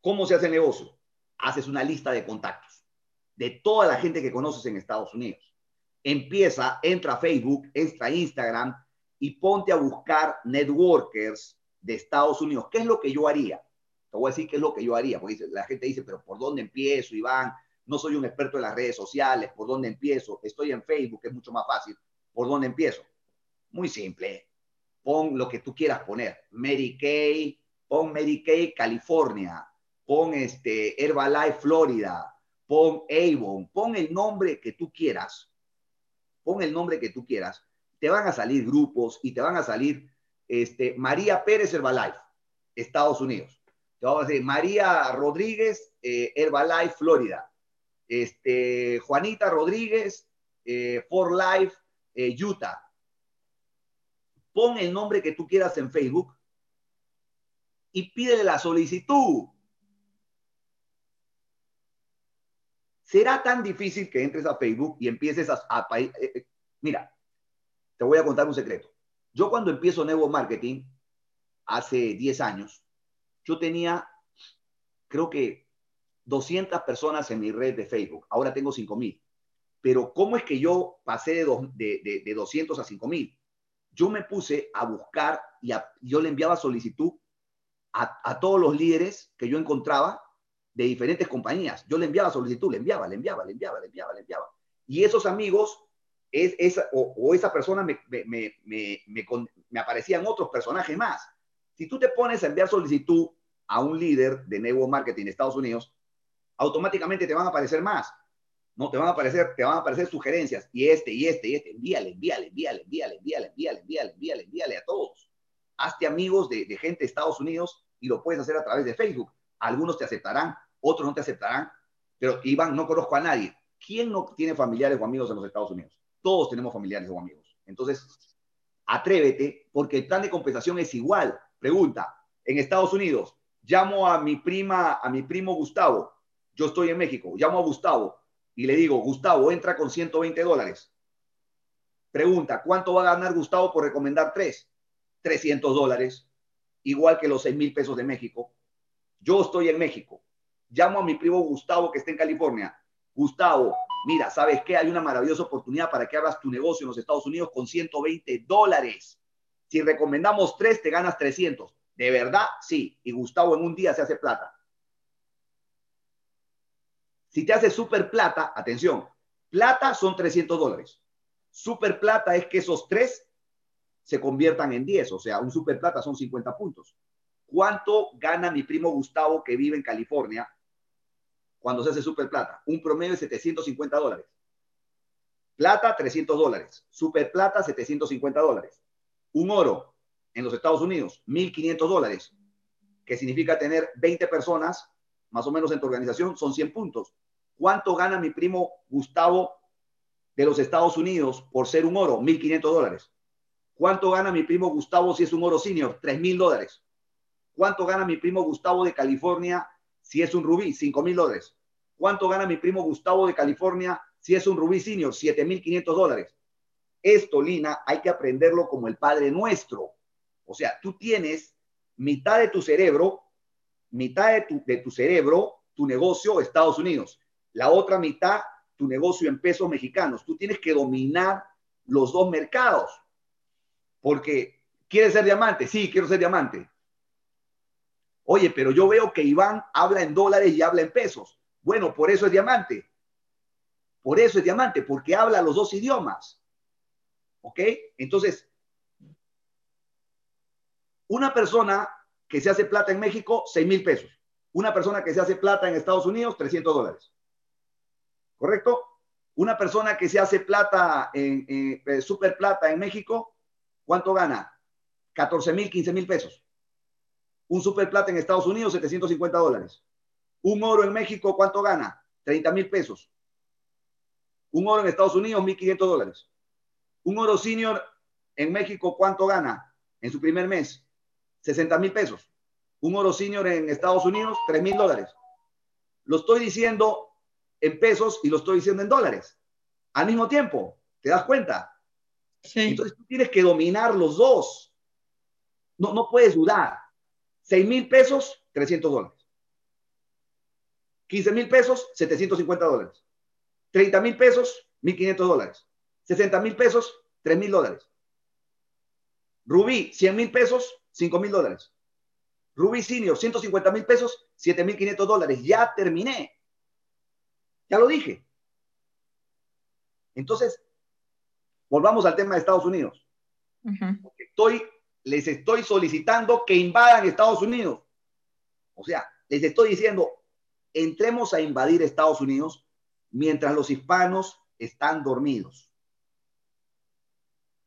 ¿cómo se hace negocio? Haces una lista de contactos de toda la gente que conoces en Estados Unidos. Empieza, entra a Facebook, entra a Instagram y ponte a buscar networkers de Estados Unidos, ¿qué es lo que yo haría? Te voy a decir qué es lo que yo haría, porque la gente dice, pero ¿por dónde empiezo, Iván? No soy un experto en las redes sociales, ¿por dónde empiezo? Estoy en Facebook, es mucho más fácil. ¿Por dónde empiezo? Muy simple. Pon lo que tú quieras poner. Mary Kay, pon Mary Kay California, pon este Herbalife Florida, pon Avon, pon el nombre que tú quieras. Pon el nombre que tú quieras. Te van a salir grupos y te van a salir este, María Pérez Herbalife, Estados Unidos. A decir María Rodríguez eh, Herbalife Florida. Este, Juanita Rodríguez eh, For Life eh, Utah. Pon el nombre que tú quieras en Facebook y pídele la solicitud. ¿Será tan difícil que entres a Facebook y empieces a... Mira, te voy a contar un secreto. Yo cuando empiezo Nuevo Marketing, hace 10 años, yo tenía, creo que 200 personas en mi red de Facebook. Ahora tengo 5000. Pero ¿cómo es que yo pasé de, de, de, 200 a 5000? Yo me puse a buscar y yo le enviaba solicitud a, a, todos los líderes que yo encontraba de diferentes compañías. Yo le enviaba solicitud, le enviaba, le enviaba, le enviaba, le enviaba, le enviaba. Y esos amigos, es, esa, o, esa persona me, me, me, me, aparecían otros personajes más. Si tú te pones a enviar solicitud a un líder de Network Marketing en Estados Unidos, automáticamente te van a aparecer más. No, te van a aparecer, te van a aparecer sugerencias. Y este, y este, y este. Envíale, envíale, envíale, envíale, envíale, envíale, envíale, envíale, envíale a todos. Hazte amigos de, de gente de Estados Unidos y lo puedes hacer a través de Facebook. Algunos te aceptarán, otros no te aceptarán, pero Iván, no conozco a nadie. ¿Quién no tiene familiares o amigos en los Estados Unidos? Todos tenemos familiares o amigos. Entonces, atrévete, porque el plan de compensación es igual. Pregunta, en Estados Unidos, llamo a mi prima, a mi primo Gustavo, yo estoy en México, llamo a Gustavo y le digo, Gustavo, entra con 120 dólares. Pregunta, ¿cuánto va a ganar Gustavo por recomendar tres? 300 dólares, igual que los 6 mil pesos de México. Yo estoy en México, llamo a mi primo Gustavo que está en California. Gustavo, mira, ¿sabes qué? Hay una maravillosa oportunidad para que hagas tu negocio en los Estados Unidos con 120 dólares. Si recomendamos tres, te ganas 300. ¿De verdad? Sí. Y Gustavo en un día se hace plata. Si te hace super plata, atención, plata son 300 dólares. Super plata es que esos tres se conviertan en 10, o sea, un super plata son 50 puntos. ¿Cuánto gana mi primo Gustavo que vive en California cuando se hace super plata. Un promedio de 750 dólares. Plata, 300 dólares. Super plata, 750 dólares. Un oro en los Estados Unidos, 1.500 dólares, que significa tener 20 personas, más o menos en tu organización, son 100 puntos. ¿Cuánto gana mi primo Gustavo de los Estados Unidos por ser un oro? 1.500 dólares. ¿Cuánto gana mi primo Gustavo si es un oro senior? 3.000 dólares. ¿Cuánto gana mi primo Gustavo de California si es un rubí? 5.000 dólares. ¿Cuánto gana mi primo Gustavo de California si es un Rubí Senior? 7.500 dólares. Esto, Lina, hay que aprenderlo como el Padre Nuestro. O sea, tú tienes mitad de tu cerebro, mitad de tu, de tu cerebro, tu negocio Estados Unidos. La otra mitad, tu negocio en pesos mexicanos. Tú tienes que dominar los dos mercados. Porque, ¿quieres ser diamante? Sí, quiero ser diamante. Oye, pero yo veo que Iván habla en dólares y habla en pesos. Bueno, por eso es diamante. Por eso es diamante, porque habla los dos idiomas. ¿Ok? Entonces, una persona que se hace plata en México, 6 mil pesos. Una persona que se hace plata en Estados Unidos, 300 dólares. ¿Correcto? Una persona que se hace plata en, eh, super plata en México, ¿cuánto gana? 14 mil, 15 mil pesos. Un super plata en Estados Unidos, 750 dólares. Un oro en México, ¿cuánto gana? 30 mil pesos. Un oro en Estados Unidos, 1.500 dólares. Un oro senior en México, ¿cuánto gana en su primer mes? 60 mil pesos. Un oro senior en Estados Unidos, 3 mil dólares. Lo estoy diciendo en pesos y lo estoy diciendo en dólares. Al mismo tiempo, ¿te das cuenta? Sí. Entonces tú tienes que dominar los dos. No, no puedes dudar. 6 mil pesos, 300 dólares. 15 mil pesos, 750 dólares. 30 mil pesos, 1.500 dólares. 60 mil pesos, 3 mil dólares. Rubí, 100 mil pesos, 5 mil dólares. Rubí Senior, 150 mil pesos, 7.500 dólares. Ya terminé. Ya lo dije. Entonces, volvamos al tema de Estados Unidos. Ujú. Estoy, les estoy solicitando que invadan Estados Unidos. O sea, les estoy diciendo, entremos a invadir Estados Unidos mientras los hispanos están dormidos.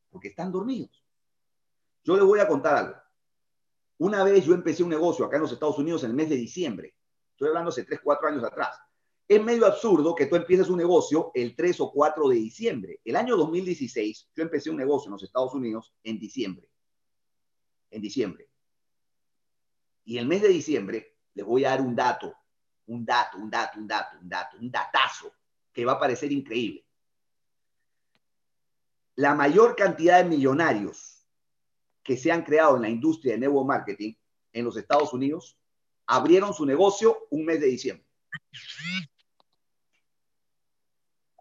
Porque están dormidos. Yo les voy a contar algo. Una vez yo empecé un negocio acá en los Estados Unidos en el mes de diciembre. Estoy hablando hace 3, 4 años atrás. Es medio absurdo que tú empieces un negocio el 3 o 4 de diciembre. El año 2016 yo empecé un negocio en los Estados Unidos en diciembre. En diciembre. Y el mes de diciembre les voy a dar un dato, un dato, un dato, un dato, un dato, un datazo que va a parecer increíble. La mayor cantidad de millonarios que se han creado en la industria de nuevo marketing en los Estados Unidos abrieron su negocio un mes de diciembre.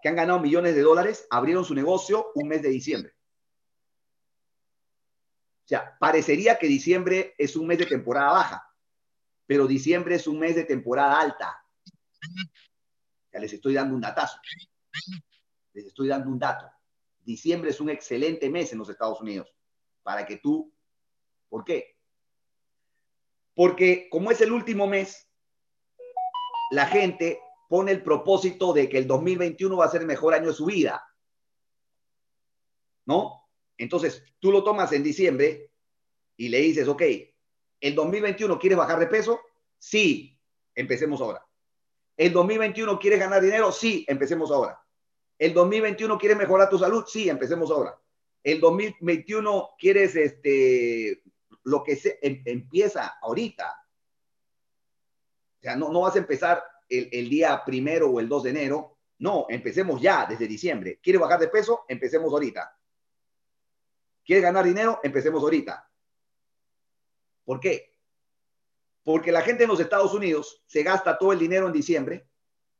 Que han ganado millones de dólares, abrieron su negocio un mes de diciembre. O sea, parecería que diciembre es un mes de temporada baja, pero diciembre es un mes de temporada alta. Ya les estoy dando un datazo. Les estoy dando un dato. Diciembre es un excelente mes en los Estados Unidos para que tú... ¿Por qué? Porque como es el último mes, la gente pone el propósito de que el 2021 va a ser el mejor año de su vida. ¿No? Entonces, tú lo tomas en diciembre y le dices, ok, ¿el 2021 quieres bajar de peso? Sí, empecemos ahora. ¿El 2021 quieres ganar dinero? Sí, empecemos ahora. ¿El 2021 quieres mejorar tu salud? Sí, empecemos ahora. ¿El 2021 quieres este, lo que se em, empieza ahorita? O sea, no, no vas a empezar el, el, día primero o el 2 de enero. No, empecemos ya desde diciembre. ¿Quieres bajar de peso? Empecemos ahorita. ¿Quieres ganar dinero? Empecemos ahorita. ¿Por qué? Porque la gente en los Estados Unidos se gasta todo el dinero en diciembre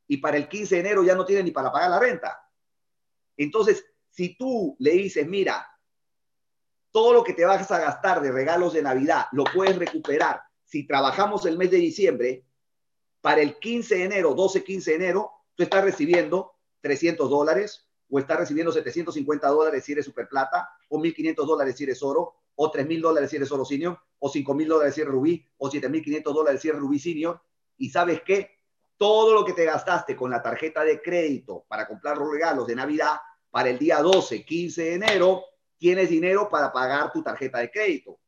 y para el 15 de enero ya no tiene ni para pagar la renta. Entonces, si tú le dices, mira, todo lo que te vas a gastar de regalos de Navidad lo puedes recuperar si trabajamos el mes de diciembre, para el 15 de enero, 12, 15 de enero, tú estás recibiendo 300 dólares o estás recibiendo 750 dólares si eres superplata o 1.500 dólares si eres oro o 3.000 dólares si eres oro senior o 5.000 dólares si eres rubí o 7.500 dólares si eres rubí senior. Y sabes qué? Todo lo que te gastaste con la tarjeta de crédito para comprar los regalos de Navidad, para el día 12, 15 de enero, tienes dinero para pagar tu tarjeta de crédito.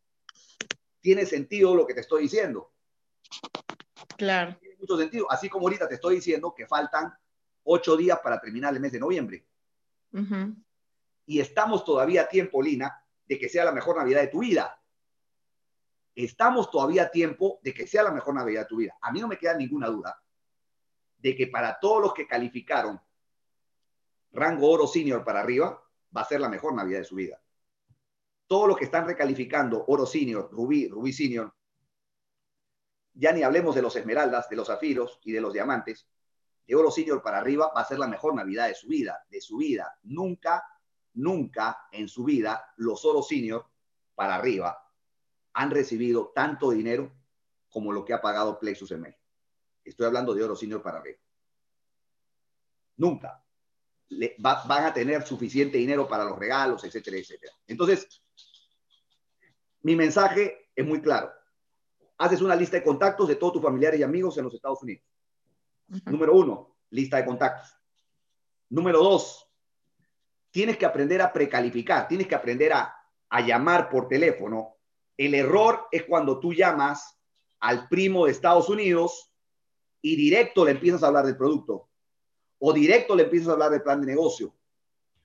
Tiene sentido lo que te estoy diciendo. Claro. Tiene mucho sentido. Así como ahorita te estoy diciendo que faltan ocho días para terminar el mes de noviembre. Y estamos todavía a tiempo, Lina, de que sea la mejor Navidad de tu vida. Estamos todavía a tiempo de que sea la mejor Navidad de tu vida. A mí no me queda ninguna duda de que para todos los que calificaron rango oro senior para arriba, va a ser la mejor Navidad de su vida. Todos los que están recalificando oro senior, rubí, rubí senior, ya ni hablemos de los esmeraldas, de los zafiros y de los diamantes, de oro senior para arriba va a ser la mejor Navidad de su vida, de su vida. Nunca, nunca en su vida los oro senior para arriba han recibido tanto dinero como lo que ha pagado Plexus en México. Estoy hablando de oro senior para arriba. Nunca. Le, va, van a tener suficiente dinero para los regalos, etcétera, etcétera. Entonces, mi mensaje es muy claro. Haces una lista de contactos de todos tus familiares y amigos en los Estados Unidos. Número uno, lista de contactos. Número dos, tienes que aprender a precalificar, tienes que aprender a, a llamar por teléfono. El error es cuando tú llamas al primo de Estados Unidos y directo le empiezas a hablar del producto o directo le empiezas a hablar del plan de negocio.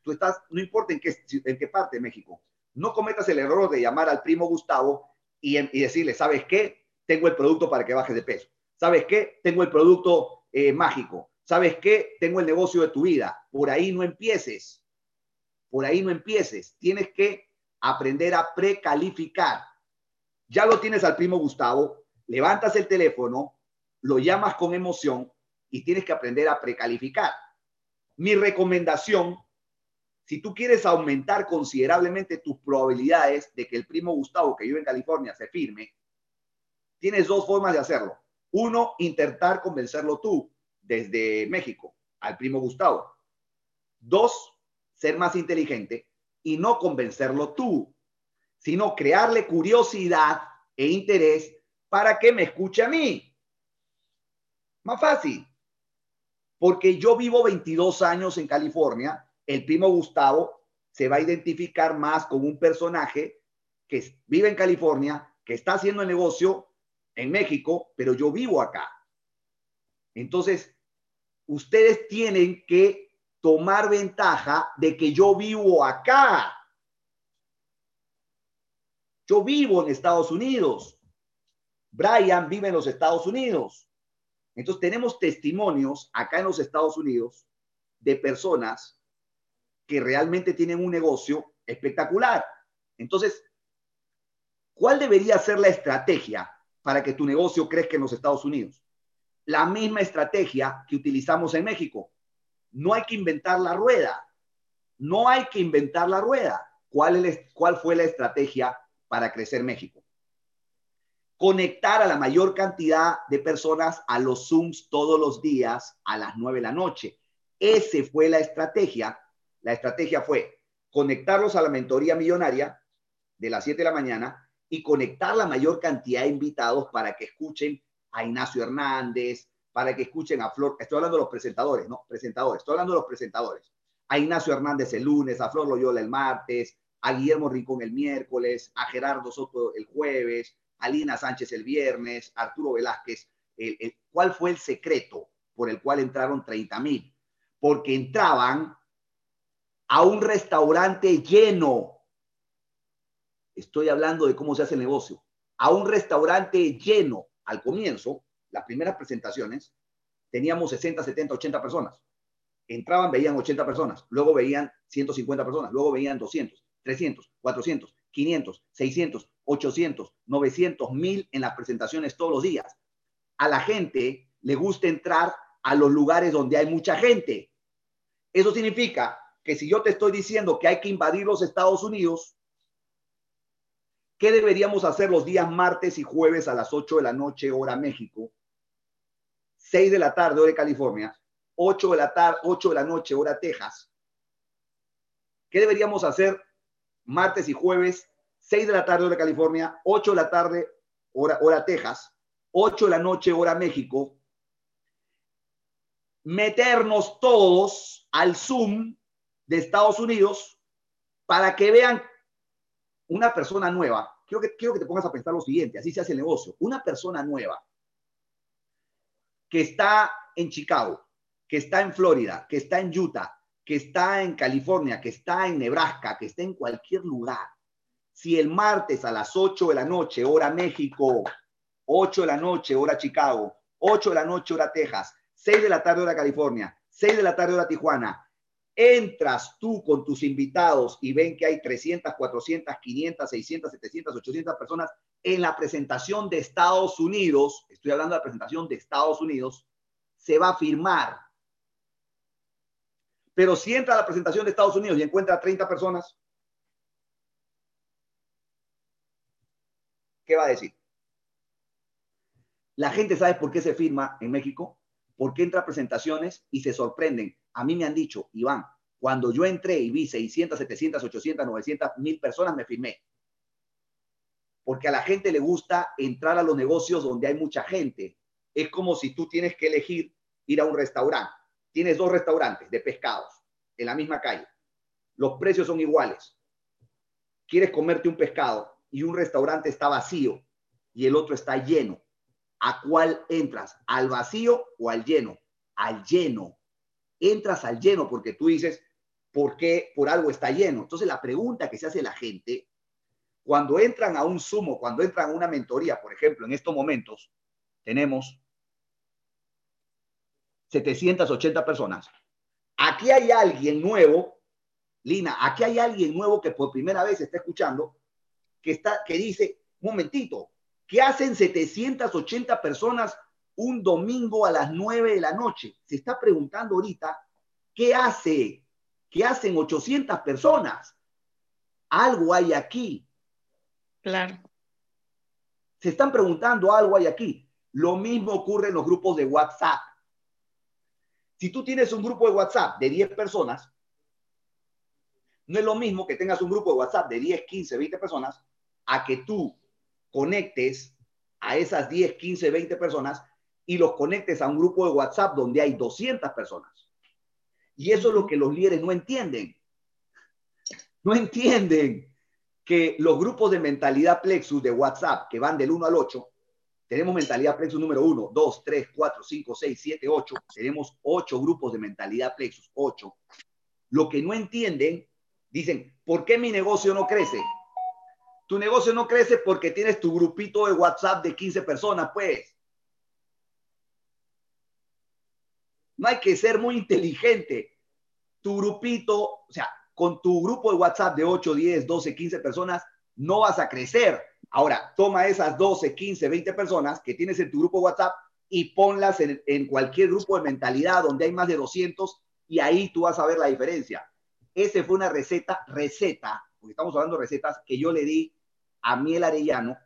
Tú estás, no importa en qué, en qué parte de México, no cometas el error de llamar al primo Gustavo y, y decirle, ¿sabes qué? Tengo el producto para que bajes de peso. ¿Sabes qué? Tengo el producto eh, mágico. ¿Sabes qué? Tengo el negocio de tu vida. Por ahí no empieces. Por ahí no empieces. Tienes que aprender a precalificar. Ya lo tienes al primo Gustavo, levantas el teléfono, lo llamas con emoción y tienes que aprender a precalificar. Mi recomendación, si tú quieres aumentar considerablemente tus probabilidades de que el primo Gustavo que vive en California se firme, tienes dos formas de hacerlo. Uno, intentar convencerlo tú desde México al primo Gustavo. Dos, ser más inteligente y no convencerlo tú, sino crearle curiosidad e interés para que me escuche a mí. Más fácil. Porque yo vivo 22 años en California, el primo Gustavo se va a identificar más con un personaje que vive en California, que está haciendo el negocio en México, pero yo vivo acá. Entonces, ustedes tienen que tomar ventaja de que yo vivo acá. Yo vivo en Estados Unidos. Brian vive en los Estados Unidos. Entonces tenemos testimonios acá en los Estados Unidos de personas que realmente tienen un negocio espectacular. Entonces, ¿cuál debería ser la estrategia para que tu negocio crezca en los Estados Unidos? La misma estrategia que utilizamos en México. No hay que inventar la rueda. No hay que inventar la rueda. ¿Cuál, fue la estrategia para crecer México? conectar a la mayor cantidad de personas a los Zooms todos los días a las 9 de la noche. Ese fue la estrategia. La estrategia fue conectarlos a la mentoría millonaria de las 7 de la mañana y conectar la mayor cantidad de invitados para que escuchen a Ignacio Hernández, para que escuchen a Flor, estoy hablando de los presentadores, ¿no? Presentadores, estoy hablando de los presentadores. A Ignacio Hernández el lunes, a Flor Loyola el martes, a Guillermo Rincón el miércoles, a Gerardo Soto el jueves, Alina Sánchez el viernes, Arturo Velázquez. ¿Cuál fue el secreto por el cual entraron 30 mil? Porque entraban a un restaurante lleno. Estoy hablando de cómo se hace el negocio. A un restaurante lleno. Al comienzo, las primeras presentaciones, teníamos 60, 70, 80 personas. Entraban, veían 80 personas, luego veían 150 personas, luego veían 200, 300, 400, 500, 600, 800, 900, 1000 en las presentaciones todos los días. A la gente le gusta entrar a los lugares donde hay mucha gente. Eso significa que si yo te estoy diciendo que hay que invadir los Estados Unidos, ¿qué deberíamos hacer los días martes y jueves a las 8 de la noche, hora México? 6 de la tarde, hora de California, 8 de la tarde, 8 de la noche, hora Texas. ¿Qué deberíamos hacer martes y jueves 6 de la tarde, hora California, 8 de la tarde, hora, hora Texas, 8 de la noche, hora México, meternos todos al Zoom de Estados Unidos para que vean una persona nueva. Quiero que, quiero que te pongas a pensar lo siguiente, así se hace el negocio. Una persona nueva que está en Chicago, que está en Florida, que está en Utah, que está en California, que está en Nebraska, que está en cualquier lugar, si el martes a las 8 de la noche, hora México, 8 de la noche, hora Chicago, 8 de la noche, hora Texas, 6 de la tarde, hora California, 6 de la tarde, hora Tijuana, entras tú con tus invitados y ven que hay 300, 400, 500, 600, 700, 800 personas en la presentación de Estados Unidos, estoy hablando de la presentación de Estados Unidos, se va a firmar. Pero si entra a la presentación de Estados Unidos y encuentra 30 personas, ¿qué va a decir? La gente sabe por qué se firma en México, por qué entra a presentaciones y se sorprenden. A mí me han dicho, Iván, cuando yo entré y vi 600, 700, 800, 900, mil personas, me firmé. Porque a la gente le gusta entrar a los negocios donde hay mucha gente. Es como si tú tienes que elegir ir a un restaurante. Tienes dos restaurantes de pescados en la misma calle. Los precios son iguales. Quieres comerte un pescado y un restaurante está vacío y el otro está lleno, ¿a cuál entras? ¿Al vacío o al lleno? Al lleno. Entras al lleno porque tú dices, ¿por qué por algo está lleno? Entonces la pregunta que se hace la gente, cuando entran a un sumo, cuando entran a una mentoría, por ejemplo, en estos momentos, tenemos 780 personas. Aquí hay alguien nuevo, Lina, aquí hay alguien nuevo que por primera vez está escuchando que, está, que dice, momentito, ¿qué hacen 780 personas un domingo a las 9 de la noche? Se está preguntando ahorita, ¿qué hace? ¿Qué hacen 800 personas? Algo hay aquí. Claro. Se están preguntando algo hay aquí. Lo mismo ocurre en los grupos de WhatsApp. Si tú tienes un grupo de WhatsApp de 10 personas, no es lo mismo que tengas un grupo de WhatsApp de 10, 15, 20 personas a que tú conectes a esas 10, 15, 20 personas y los conectes a un grupo de WhatsApp donde hay 200 personas. Y eso es lo que los líderes no entienden. No entienden que los grupos de mentalidad Plexus de WhatsApp que van del 1 al 8, tenemos mentalidad Plexus número 1, 2, 3, 4, 5, 6, 7, 8, tenemos 8 grupos de mentalidad Plexus, 8. Lo que no entienden, dicen, ¿por qué mi negocio no crece? Tu negocio no crece porque tienes tu grupito de WhatsApp de 15 personas, pues. No hay que ser muy inteligente. Tu grupito, o sea, con tu grupo de WhatsApp de 8, 10, 12, 15 personas, no vas a crecer. Ahora, toma esas 12, 15, 20 personas que tienes en tu grupo de WhatsApp y ponlas en, en cualquier grupo de mentalidad donde hay más de 200 y ahí tú vas a ver la diferencia. Esa fue una receta, receta, porque estamos hablando de recetas que yo le di a Miel Arellano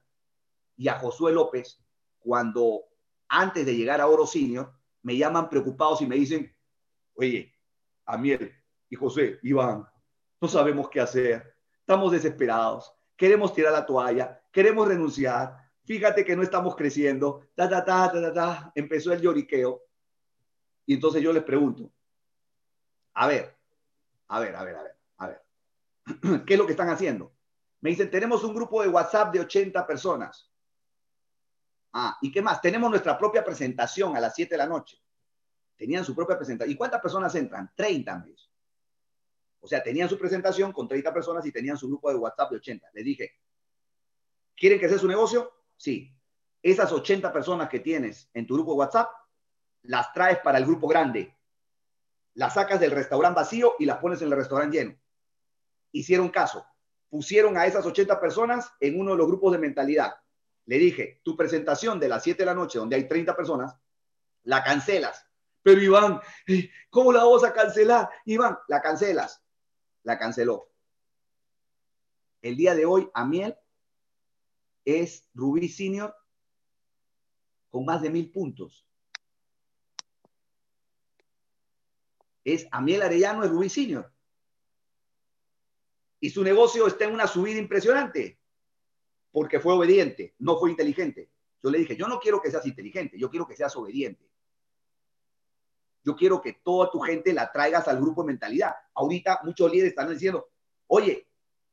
y a Josué López cuando antes de llegar a Oro Senior me llaman preocupados y me dicen, oye, Amiel y José, Iván, no sabemos qué hacer, estamos desesperados, queremos tirar la toalla, queremos renunciar, fíjate que no estamos creciendo, ta, ta, ta, ta, ta, ta. empezó el lloriqueo. Y entonces yo les pregunto, a ver, a ver, a ver, a ver, a ver, ¿qué es lo que están haciendo? Me dicen, tenemos un grupo de WhatsApp de 80 personas. Ah, ¿y qué más? Tenemos nuestra propia presentación a las 7 de la noche. Tenían su propia presentación. ¿Y cuántas personas entran? 30 mes. O sea, tenían su presentación con 30 personas y tenían su grupo de WhatsApp de 80. Les dije, ¿quieren que sea su negocio? Sí. Esas 80 personas que tienes en tu grupo de WhatsApp, las traes para el grupo grande. Las sacas del restaurante vacío y las pones en el restaurante lleno. Hicieron caso. Pusieron a esas 80 personas en uno de los grupos de mentalidad le dije, tu presentación de las 7 de la noche, donde hay 30 personas, la cancelas. Pero Iván, ¿cómo la vamos a cancelar? Iván, la cancelas. La canceló. El día de hoy, Amiel es Rubí Senior con más de mil puntos. Es Amiel Arellano, es Rubí Senior. Y su negocio está en una subida impresionante porque fue obediente, no fue inteligente. Yo le dije, yo no quiero que seas inteligente, yo quiero que seas obediente. Yo quiero que toda tu gente la traigas al grupo de mentalidad. Ahorita muchos líderes están diciendo, oye,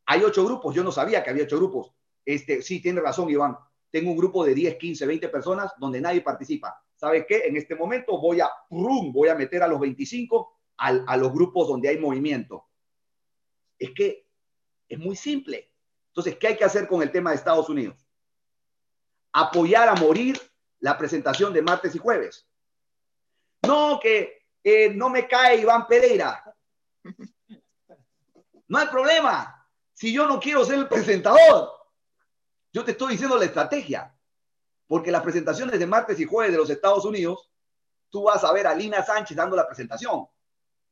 hay ocho grupos, yo no sabía que había ocho grupos. Este, sí, tiene razón, Iván. Tengo un grupo de 10, 15, 20 personas donde nadie participa. ¿Sabe qué? En este momento voy a, voy a meter a los 25 a los grupos donde hay movimiento. Es que es muy simple. Entonces, ¿qué hay que hacer con el tema de Estados Unidos? Apoyar a morir la presentación de martes y jueves. No, que no me cae Iván Pereira. No hay problema. Si yo no quiero ser el presentador, yo te estoy diciendo la estrategia. Porque las presentaciones de martes y jueves de los Estados Unidos, tú vas a ver a Lina Sánchez dando la presentación.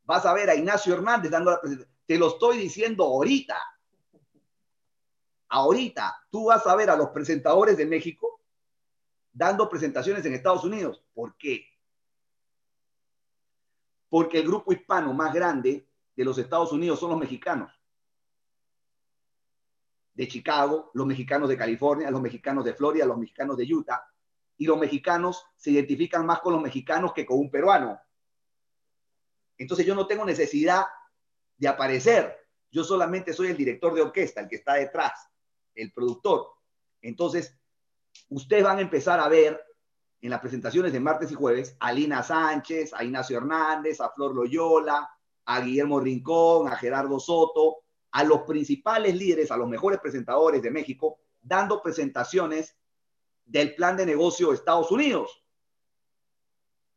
Vas a ver a Ignacio Hernández dando la presentación. Te lo estoy diciendo ahorita. Ahorita tú vas a ver a los presentadores de México dando presentaciones en Estados Unidos. ¿Por qué? Porque el grupo hispano más grande de los Estados Unidos son los mexicanos. De Chicago, los mexicanos de California, los mexicanos de Florida, los mexicanos de Utah. Y los mexicanos se identifican más con los mexicanos que con un peruano. Entonces yo no tengo necesidad de aparecer. Yo solamente soy el director de orquesta, el que está detrás el productor. Entonces, ustedes van a empezar a ver en las presentaciones de martes y jueves a Lina Sánchez, a Ignacio Hernández, a Flor Loyola, a Guillermo Rincón, a Gerardo Soto, a los principales líderes, a los mejores presentadores de México, dando presentaciones del plan de negocio de Estados Unidos.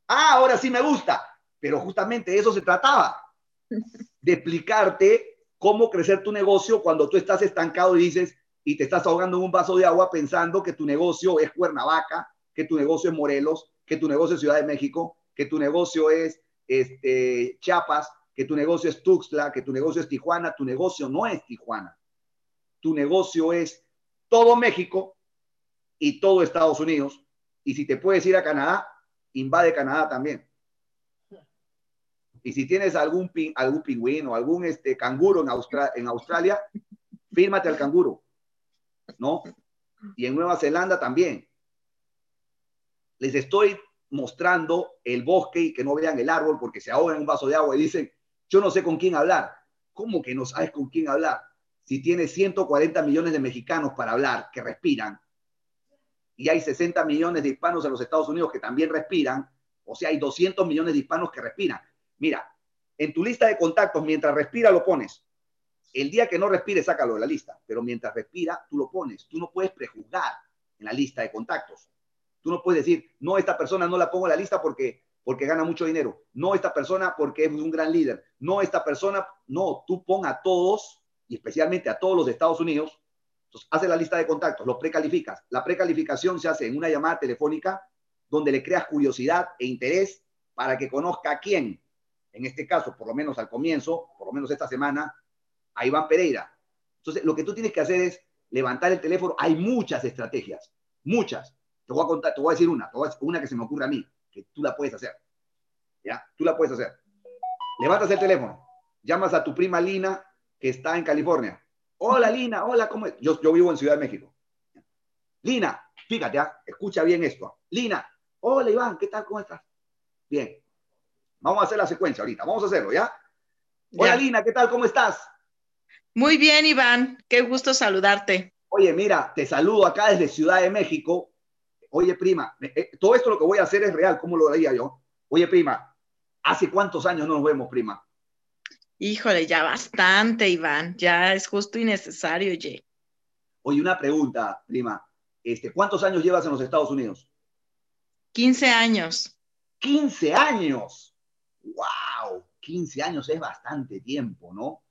Ah, ahora sí me gusta, pero justamente de eso se trataba, de explicarte cómo crecer tu negocio cuando tú estás estancado y dices, y te estás ahogando en un vaso de agua pensando que tu negocio es Cuernavaca, que tu negocio es Morelos, que tu negocio es Ciudad de México, que tu negocio es este, Chiapas, que tu negocio es Tuxtla, que tu negocio es Tijuana. Tu negocio no es Tijuana. Tu negocio es todo México y todo Estados Unidos. Y si te puedes ir a Canadá, invade Canadá también. Y si tienes algún, algún pingüino, algún este, canguro en, en Australia, fírmate al canguro. ¿No? Y en Nueva Zelanda también. Les estoy mostrando el bosque y que no vean el árbol porque se ahogan en un vaso de agua y dicen, yo no sé con quién hablar. ¿Cómo que no sabes con quién hablar? Si tienes 140 millones de mexicanos para hablar que respiran y hay 60 millones de hispanos en los Estados Unidos que también respiran, o sea, hay 200 millones de hispanos que respiran. Mira, en tu lista de contactos, mientras respira, lo pones. El día que no respire, sácalo de la lista, pero mientras respira, tú lo pones. Tú no puedes prejuzgar en la lista de contactos. Tú no puedes decir, no, esta persona no la pongo en la lista porque, porque gana mucho dinero. No, esta persona porque es un gran líder. No, esta persona, no, tú pon a todos, y especialmente a todos los de Estados Unidos. Entonces, haces la lista de contactos, los precalificas. La precalificación se hace en una llamada telefónica donde le creas curiosidad e interés para que conozca a quién, en este caso, por lo menos al comienzo, por lo menos esta semana, a Iván Pereira. Entonces, lo que tú tienes que hacer es levantar el teléfono. Hay muchas estrategias, muchas. Te voy a contar, te voy a decir una, una que se me ocurre a mí, que tú la puedes hacer. ¿Ya? Tú la puedes hacer. Levantas el teléfono, llamas a tu prima Lina, que está en California. Hola, Lina, hola, ¿cómo es? Yo, yo vivo en Ciudad de México. Lina, fíjate, ¿ah? escucha bien esto. Lina, hola, Iván, ¿qué tal? ¿Cómo estás? Bien, Vamos a hacer la secuencia ahorita, vamos a hacerlo, ¿ya? Hola Lina, ¿qué tal? ¿Cómo estás? Muy bien, Iván, qué gusto saludarte. Oye, mira, te saludo acá desde Ciudad de México. Oye, prima, eh, todo esto lo que voy a hacer es real, ¿cómo lo haría yo? Oye, prima, ¿hace cuántos años no nos vemos, prima? Híjole, ya bastante, Iván, ya es justo y necesario, oye. Oye, una pregunta, prima. Este, ¿Cuántos años llevas en los Estados Unidos? 15 años. 15 años wow, 15 años es bastante tiempo, ¿no?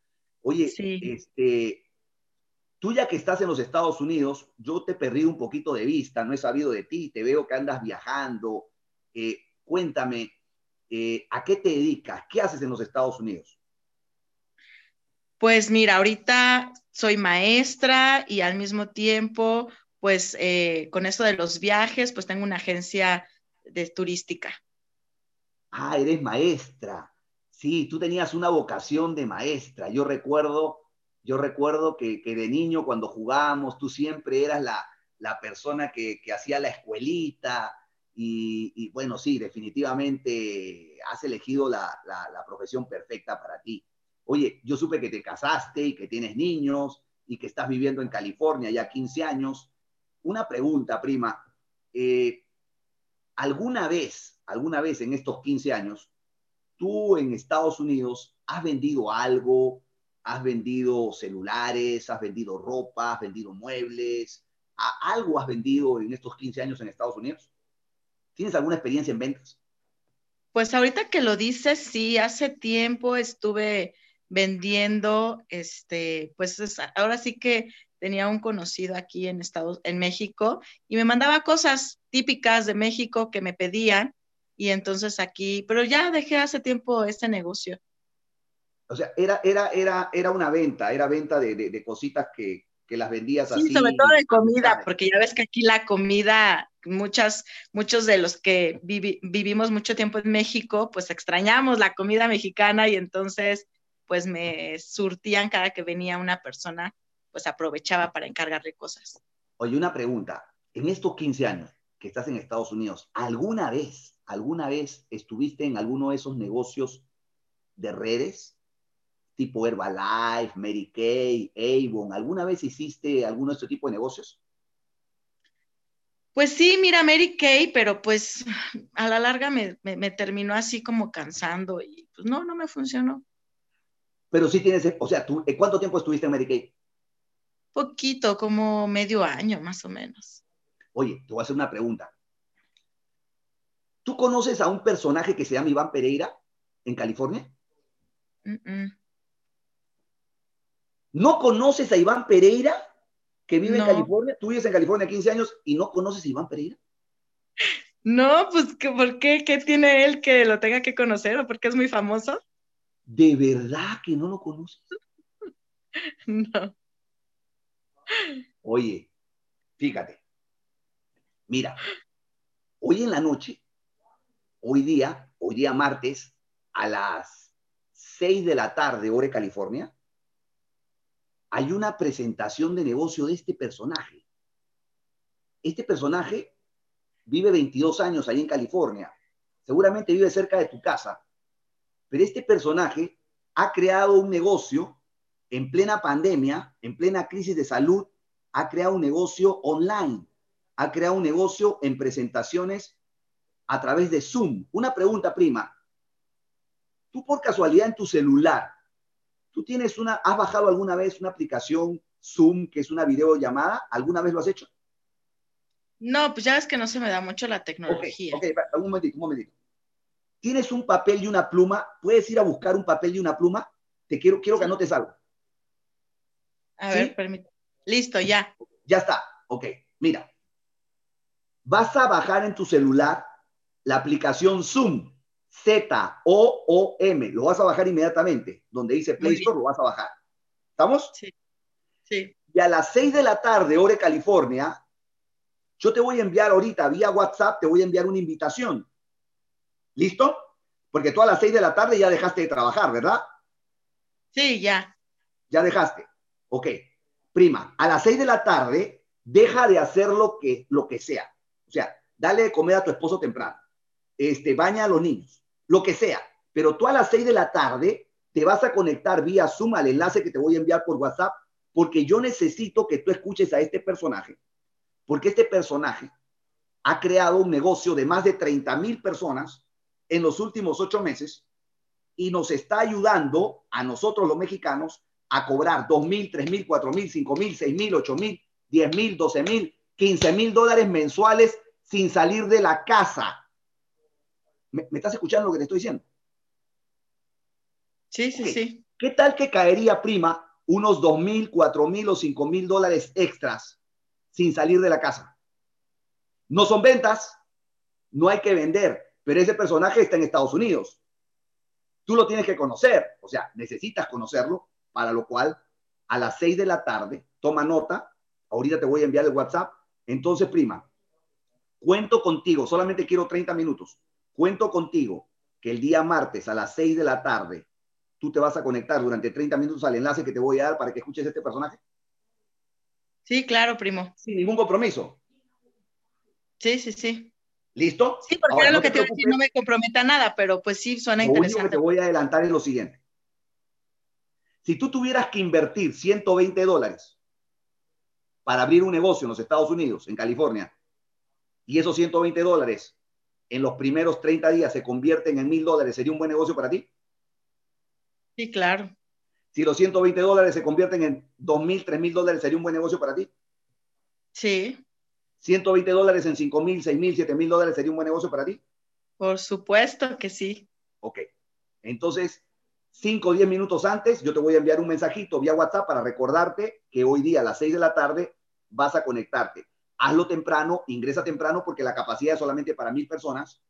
Oye, este, tú ya que estás en los Estados Unidos, yo te he perdido un poquito de vista, no he sabido de ti, te veo que andas viajando. Eh, cuéntame, eh, ¿a qué te dedicas? ¿Qué haces en los Estados Unidos? Pues mira, ahorita soy maestra y al mismo tiempo, pues eh, con eso de los viajes, pues tengo una agencia de turística. Ah, eres maestra. Sí, tú tenías una vocación de maestra. Yo recuerdo, yo recuerdo que, de niño cuando jugábamos, tú siempre eras la, persona que, hacía la escuelita. Y, bueno, sí, definitivamente has elegido la, la profesión perfecta para ti. Oye, yo supe que te casaste y que tienes niños y que estás viviendo en California ya 15 años. Una pregunta, prima. Eh, ¿Alguna vez alguna vez en estos 15 años, tú en Estados Unidos has vendido algo, has vendido celulares, has vendido ropa, has vendido muebles, algo has vendido en estos 15 años en Estados Unidos? ¿Tienes alguna experiencia en ventas? Pues ahorita que lo dices, sí, hace tiempo estuve vendiendo, este, pues ahora sí que tenía un conocido aquí en Estados, en México, y me mandaba cosas típicas de México que me pedían, y entonces aquí, pero ya dejé hace tiempo este negocio. O sea, era, era, era, era una venta, era venta de, de, cositas que, que, las vendías así. Sí, sobre todo de comida, porque ya ves que aquí la comida, muchas, muchos de los que vivimos mucho tiempo en México, pues extrañamos la comida mexicana y entonces, pues me surtían cada que venía una persona, pues aprovechaba para encargarle cosas. Oye, una pregunta, en estos 15 años que estás en Estados Unidos, ¿alguna vez ¿alguna vez estuviste en alguno de esos negocios de redes? Tipo Herbalife, Mary Kay, Avon. ¿Alguna vez hiciste alguno de este tipo de negocios? Pues sí, mira, Mary Kay, pero pues a la larga me, terminó así como cansando y pues no, no me funcionó. Pero sí tienes, o sea, ¿tú, ¿cuánto tiempo estuviste en Mary Kay? Poquito, como medio año más o menos. Oye, te voy a hacer una pregunta. ¿Tú conoces a un personaje que se llama Iván Pereira en California? ¿No conoces a Iván Pereira que vive en California? Tú vives en California 15 años y no conoces a Iván Pereira. No, pues ¿por qué? ¿Qué tiene él que lo tenga que conocer o porque es muy famoso? ¿De verdad que no lo conoces? no. Oye, fíjate, Mira, hoy en la noche, hoy día, hoy día martes, a las 6 de la tarde, hora de California, hay una presentación de negocio de este personaje. Este personaje vive 22 años ahí en California. Seguramente vive cerca de tu casa. Pero este personaje ha creado un negocio en plena pandemia, en plena crisis de salud, ha creado un negocio online, ha creado un negocio en presentaciones a través de Zoom. Una pregunta, prima. Tú por casualidad en tu celular, ¿tú tienes una, has bajado alguna vez una aplicación Zoom que es una videollamada? ¿Alguna vez lo has hecho? No, pues ya ves que no se me da mucho la tecnología. Ok, okay. un momentito, un momentito. ¿Tienes un papel y una pluma? ¿Puedes ir a buscar un papel y una pluma? Te quiero, quiero que anotes algo. A ver, permítame. Listo, ya. Ya está. Ok, mira. Vas a bajar en tu celular la aplicación Zoom. Z-O-O-M. Lo vas a bajar inmediatamente. Donde dice Play Store, lo vas a bajar. ¿Estamos? Sí. Sí. Y a las 6 de la tarde, hora de California, yo te voy a enviar ahorita vía WhatsApp, te voy a enviar una invitación. ¿Listo? Porque tú a las 6 de la tarde ya dejaste de trabajar, ¿verdad? Sí, ya. Ya dejaste. Ok. Prima, a las 6 de la tarde, deja de hacer lo que, lo que sea. O sea, dale de comer a tu esposo temprano. Este, baña a los niños. Lo que sea. Pero tú a las 6 de la tarde te vas a conectar vía Zoom al enlace que te voy a enviar por WhatsApp porque yo necesito que tú escuches a este personaje. Porque este personaje ha creado un negocio de más de 30 mil personas en los últimos ocho meses y nos está ayudando a nosotros los mexicanos a cobrar 2 mil, 3 mil, 4 mil, 5 mil, 6 mil, 8 mil, 10 mil, 12 mil, 15 mil dólares mensuales sin salir de la casa. ¿Me, ¿Me, estás escuchando lo que te estoy diciendo? Sí, sí, okay. sí. ¿Qué tal que caería, prima, unos 2 mil, 4 mil o 5 mil dólares extras sin salir de la casa? No son ventas, no hay que vender, pero ese personaje está en Estados Unidos. Tú lo tienes que conocer, o sea, necesitas conocerlo, para lo cual a las 6 de la tarde, toma nota, ahorita te voy a enviar el WhatsApp. Entonces, prima, cuento contigo, solamente quiero 30 minutos, cuento contigo que el día martes a las 6 de la tarde tú te vas a conectar durante 30 minutos al enlace que te voy a dar para que escuches este personaje. Sí, claro, primo. Sin ningún compromiso. Sí, sí, sí. ¿Listo? Sí, porque Ahora, era lo no que te, te decir, no me comprometa nada, pero pues sí, suena lo interesante. Lo único que te voy a adelantar es lo siguiente. Si tú tuvieras que invertir 120 dólares para abrir un negocio en los Estados Unidos, en California, y esos 120 dólares en los primeros 30 días se convierten en mil dólares, ¿sería un buen negocio para ti? Sí, claro. Si los 120 dólares se convierten en 2 mil, 3 mil dólares, ¿sería un buen negocio para ti? Sí. 120 dólares en 5 mil, 6 mil, 7 mil dólares, ¿sería un buen negocio para ti? Por supuesto que sí. Ok. Entonces, 5 o 10 minutos antes, yo te voy a enviar un mensajito vía WhatsApp para recordarte que hoy día a las 6 de la tarde vas a conectarte. Hazlo temprano, ingresa temprano porque la capacidad es solamente para mil personas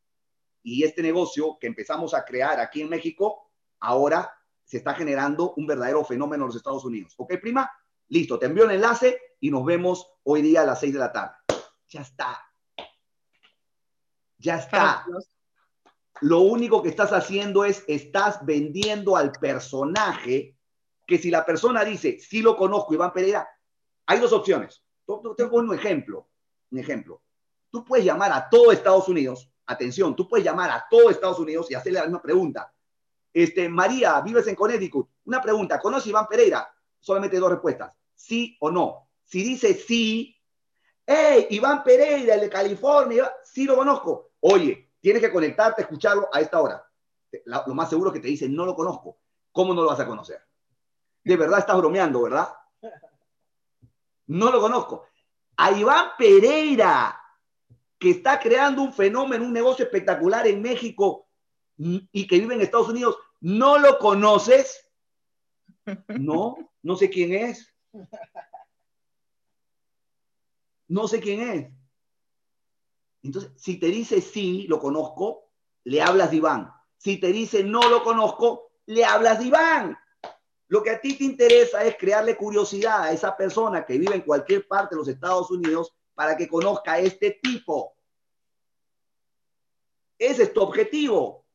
y este negocio que empezamos a crear aquí en México, ahora se está generando un verdadero fenómeno en los Estados Unidos. ¿Ok, prima? Listo, te envío el enlace y nos vemos hoy día a las 6 de la tarde. Ya está. Ya está. Lo único que estás haciendo es, estás vendiendo al personaje que si la persona dice, sí lo conozco, Iván Pereira, hay dos opciones. Tengo un ejemplo, un ejemplo. Tú puedes llamar a todo Estados Unidos, atención, tú puedes llamar a todo Estados Unidos y hacerle la misma pregunta. Este, María, vives en Connecticut. Una pregunta, ¿conoce Iván Pereira? Solamente dos respuestas, sí o no. Si dice sí, hey, Iván Pereira, el de California, sí lo conozco. Oye, tienes que conectarte, escucharlo a esta hora. Lo más seguro que te dice, no lo conozco. ¿Cómo no lo vas a conocer? De verdad estás bromeando, ¿verdad? No lo conozco. A Iván Pereira, que está creando un fenómeno, un negocio espectacular en México y que vive en Estados Unidos, ¿no lo conoces? No, no sé quién es. No sé quién es. Entonces, si te dice sí, lo conozco, le hablas de Iván. Si te dice no lo conozco, le hablas de Iván. Lo que a ti te interesa es crearle curiosidad a esa persona que vive en cualquier parte de los Estados Unidos para que conozca este tipo. Ese es tu objetivo.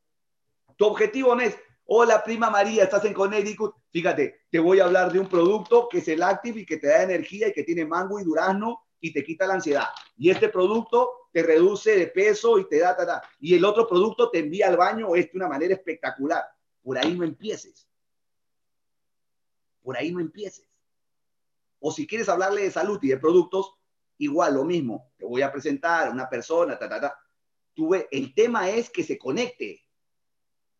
Tu objetivo no es, hola prima María, estás en Connecticut. Fíjate, te voy a hablar de un producto que es el Active y que te da energía y que tiene mango y durazno y te quita la ansiedad. Y este producto te reduce de peso y te da, ta, ta. y el otro producto te envía al baño este de una manera espectacular. Por ahí no empieces. Por ahí no empieces. O si quieres hablarle de salud y de productos, igual lo mismo. Te voy a presentar a una persona, ta, ta, ta. Tú el tema es que se conecte.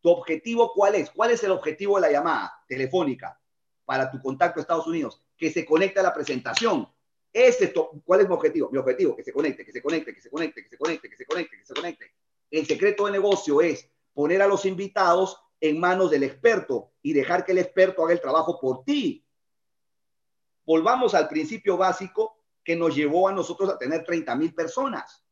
¿Tu objetivo cuál es? ¿Cuál es el objetivo de la llamada telefónica para tu contacto a Estados Unidos? Que se conecte a la presentación. Ese, ¿Cuál es mi objetivo? Mi objetivo, que se conecte, que se conecte, que se conecte, que se conecte, que se conecte, que se conecte. El secreto de negocio es poner a los invitados en manos del experto y dejar que el experto haga el trabajo por ti. Volvamos al principio básico que nos llevó a nosotros a tener 30 mil personas.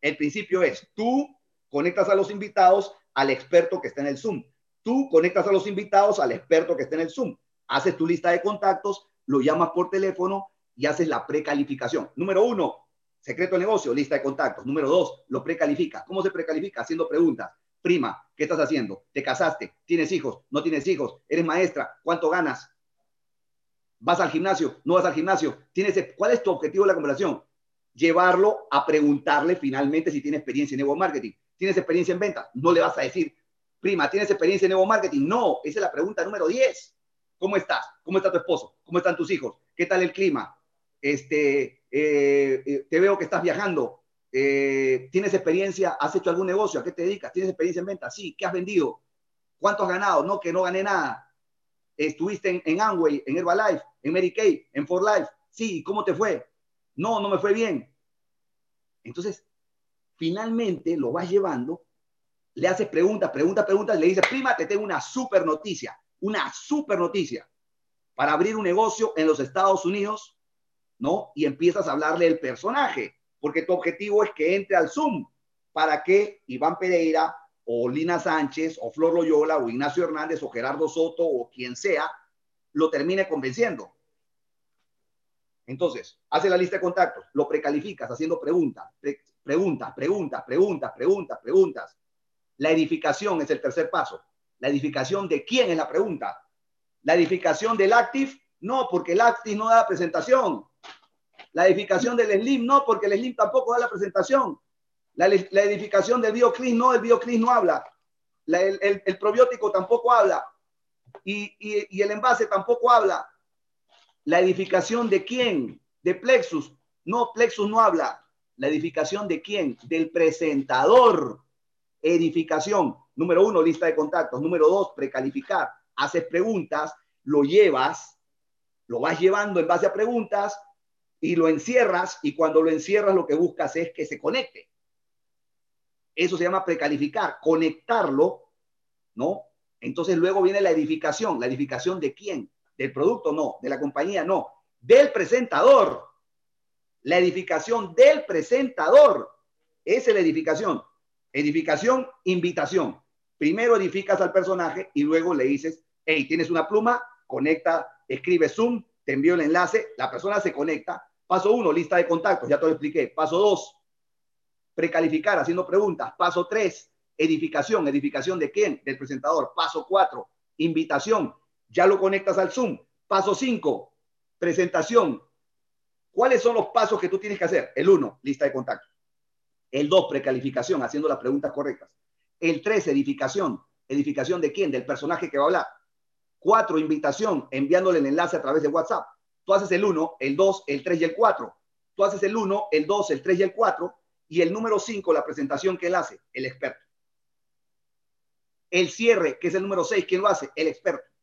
El principio es, tú conectas a los invitados al experto que está en el Zoom. Tú conectas a los invitados al experto que está en el Zoom. Haces tu lista de contactos, lo llamas por teléfono y haces la precalificación. Número uno, secreto de negocio, lista de contactos. Número dos, lo precalifica. ¿Cómo se precalifica? Haciendo preguntas. Prima, ¿qué estás haciendo? ¿Te casaste? ¿Tienes hijos? ¿No tienes hijos? ¿Eres maestra? ¿Cuánto ganas? ¿Vas al gimnasio? ¿No vas al gimnasio? ¿Tienes, ¿Cuál es tu objetivo de la conversación? llevarlo a preguntarle finalmente si tiene experiencia en nuevo marketing. ¿Tienes experiencia en venta? No le vas a decir, prima, ¿tienes experiencia en nuevo marketing? No, esa es la pregunta número 10. ¿Cómo estás? ¿Cómo está tu esposo? ¿Cómo están tus hijos? ¿Qué tal el clima? Este, eh, eh, te veo que estás viajando. Eh, ¿Tienes experiencia? ¿Has hecho algún negocio? ¿A qué te dedicas? ¿Tienes experiencia en venta? Sí. ¿Qué has vendido? ¿Cuánto has ganado? No, que no gané nada. ¿Estuviste en, en Amway, en Herbalife, en Mary Kay, en For Life? Sí. ¿Cómo te fue? No, no me fue bien. Entonces, finalmente lo vas llevando, le haces preguntas, preguntas, preguntas, le dices, prima, te tengo una super noticia, una super noticia para abrir un negocio en los Estados Unidos, ¿no? Y empiezas a hablarle del personaje, porque tu objetivo es que entre al Zoom para que Iván Pereira o Lina Sánchez o Flor Loyola o Ignacio Hernández o Gerardo Soto o quien sea lo termine convenciendo. Entonces, hace la lista de contactos, lo precalificas haciendo preguntas, preguntas, preguntas, preguntas, preguntas, preguntas. La edificación es el tercer paso. La edificación de quién es la pregunta. La edificación del Active, no, porque el Active no da presentación. La edificación del Slim, no, porque el Slim tampoco da la presentación. La, edificación del BioClis, no, el BioClis no habla. el, probiótico tampoco habla. y el envase tampoco habla ¿La edificación de quién? De Plexus. No, Plexus no habla. ¿La edificación de quién? Del presentador. Edificación. Número uno, lista de contactos. Número dos, precalificar. Haces preguntas, lo llevas, lo vas llevando en base a preguntas y lo encierras y cuando lo encierras lo que buscas es que se conecte. Eso se llama precalificar, conectarlo, ¿no? Entonces luego viene la edificación. ¿La edificación de quién? Del producto no, de la compañía no, del presentador. La edificación del presentador. Esa es la edificación. Edificación, invitación. Primero edificas al personaje y luego le dices, hey, tienes una pluma, conecta, escribe Zoom, te envío el enlace, la persona se conecta. Paso uno, lista de contactos, ya te lo expliqué. Paso dos, precalificar haciendo preguntas. Paso tres, edificación. ¿Edificación de quién? Del presentador. Paso cuatro, invitación ya lo conectas al Zoom. Paso 5, presentación. ¿Cuáles son los pasos que tú tienes que hacer? El 1, lista de contactos. El 2, precalificación, haciendo las preguntas correctas. El 3, edificación. ¿Edificación de quién? Del personaje que va a hablar. 4, invitación, enviándole el enlace a través de WhatsApp. Tú haces el 1, el 2, el 3 y el 4. Tú haces el 1, el 2, el 3 y el 4. Y el número 5, la presentación que él hace, el experto. El cierre, que es el número 6, ¿quién lo hace? El experto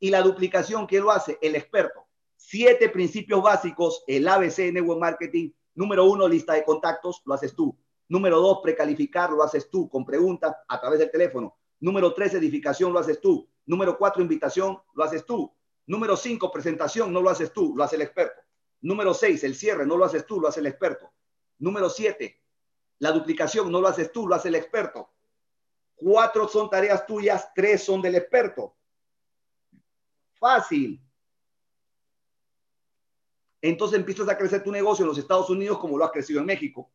y la duplicación, ¿quién lo hace? El experto. Siete principios básicos, el ABC de Network Marketing. Número uno, lista de contactos, lo haces tú. Número dos, precalificar, lo haces tú con preguntas a través del teléfono. Número tres, edificación, lo haces tú. Número cuatro, invitación, lo haces tú. Número cinco, presentación, no lo haces tú, lo hace el experto. Número seis, el cierre, no lo haces tú, lo hace el experto. Número siete, la duplicación, no lo haces tú, lo hace el experto. Cuatro son tareas tuyas, tres son del experto. Fácil. entonces empiezas a crecer tu negocio en los Estados Unidos como lo has crecido en México,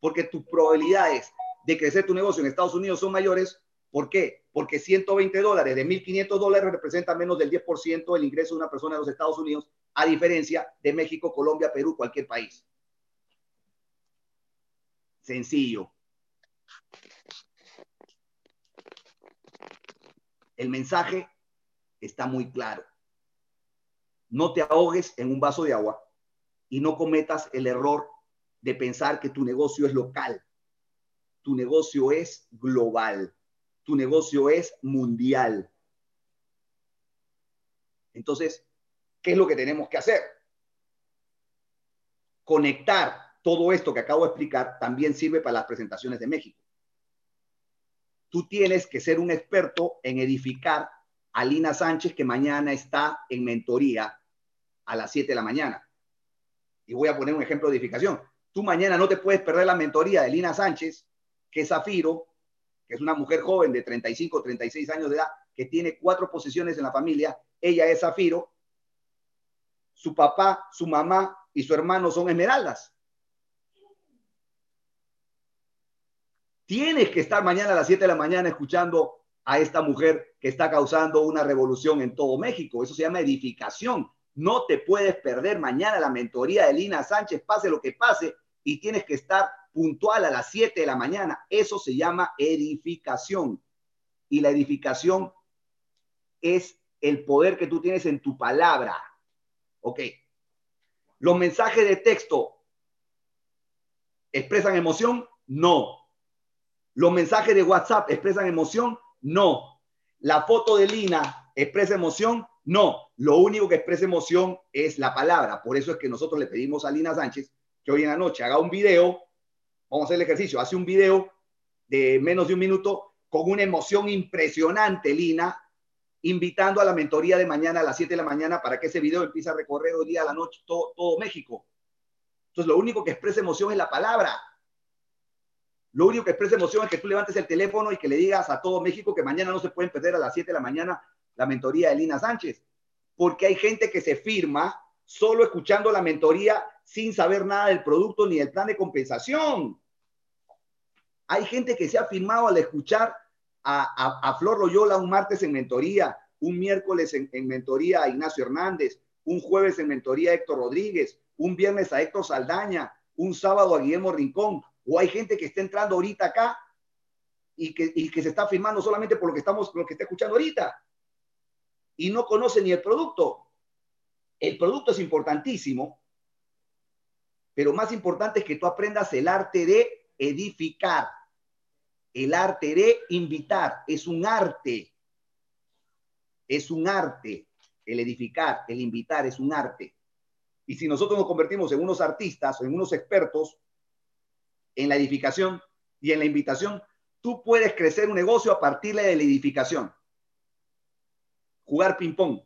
porque tus probabilidades de crecer tu negocio en Estados Unidos son mayores. ¿Por qué? Porque 120 dólares de 1.500 dólares representan menos del 10% del ingreso de una persona de los Estados Unidos, a diferencia de México, Colombia, Perú, cualquier país. Sencillo. El mensaje está muy claro. No te ahogues en un vaso de agua y no cometas el error de pensar que tu negocio es local. Tu negocio es global. Tu negocio es mundial. Entonces, ¿qué es lo que tenemos que hacer? Conectar todo esto que acabo de explicar también sirve para las presentaciones de México. Tú tienes que ser un experto en edificar a Lina Sánchez, que mañana está en mentoría a las 7 de la mañana. Y voy a poner un ejemplo de edificación. Tú mañana no te puedes perder la mentoría de Lina Sánchez, que es Zafiro, que es una mujer joven de 35, 36 años de edad, que tiene cuatro posiciones en la familia. Ella es Zafiro. Su papá, su mamá y su hermano son esmeraldas. Tienes que estar mañana a las 7 de la mañana escuchando a esta mujer que está causando una revolución en todo México. Eso se llama edificación. No te puedes perder mañana la mentoría de Lina Sánchez, pase lo que pase, y tienes que estar puntual a las 7 de la mañana. Eso se llama edificación. Y la edificación es el poder que tú tienes en tu palabra. Ok. Los mensajes de texto expresan emoción? No. Los mensajes de WhatsApp expresan emoción? No. La foto de Lina expresa emoción? No, lo único que expresa emoción es la palabra. Por eso es que nosotros le pedimos a Lina Sánchez que hoy en la noche haga un video, vamos a hacer el ejercicio, hace un video de menos de un minuto con una emoción impresionante, Lina, invitando a la mentoría de mañana a las 7 de la mañana para que ese video empiece a recorrer hoy día a la noche todo, todo México. Entonces, lo único que expresa emoción es la palabra. Lo único que expresa emoción es que tú levantes el teléfono y que le digas a todo México que mañana no se pueden perder a las 7 de la mañana la mentoría de Lina Sánchez, porque hay gente que se firma solo escuchando la mentoría sin saber nada del producto ni del plan de compensación. Hay gente que se ha firmado al escuchar a, Flor Loyola un martes en mentoría, un miércoles en, en mentoría a Ignacio Hernández, un jueves en mentoría a Héctor Rodríguez, un viernes a Héctor Saldaña, un sábado a Guillermo Rincón, o hay gente que está entrando ahorita acá y que, y que se está firmando solamente por lo que estamos, lo que está escuchando ahorita y no conoce ni el producto. El producto es importantísimo, pero más importante es que tú aprendas el arte de edificar, el arte de invitar. Es un arte, es un arte. El edificar, el invitar es un arte. Y si nosotros nos convertimos en unos artistas en unos expertos en la edificación y en la invitación, tú puedes crecer un negocio a partir de la edificación jugar ping-pong.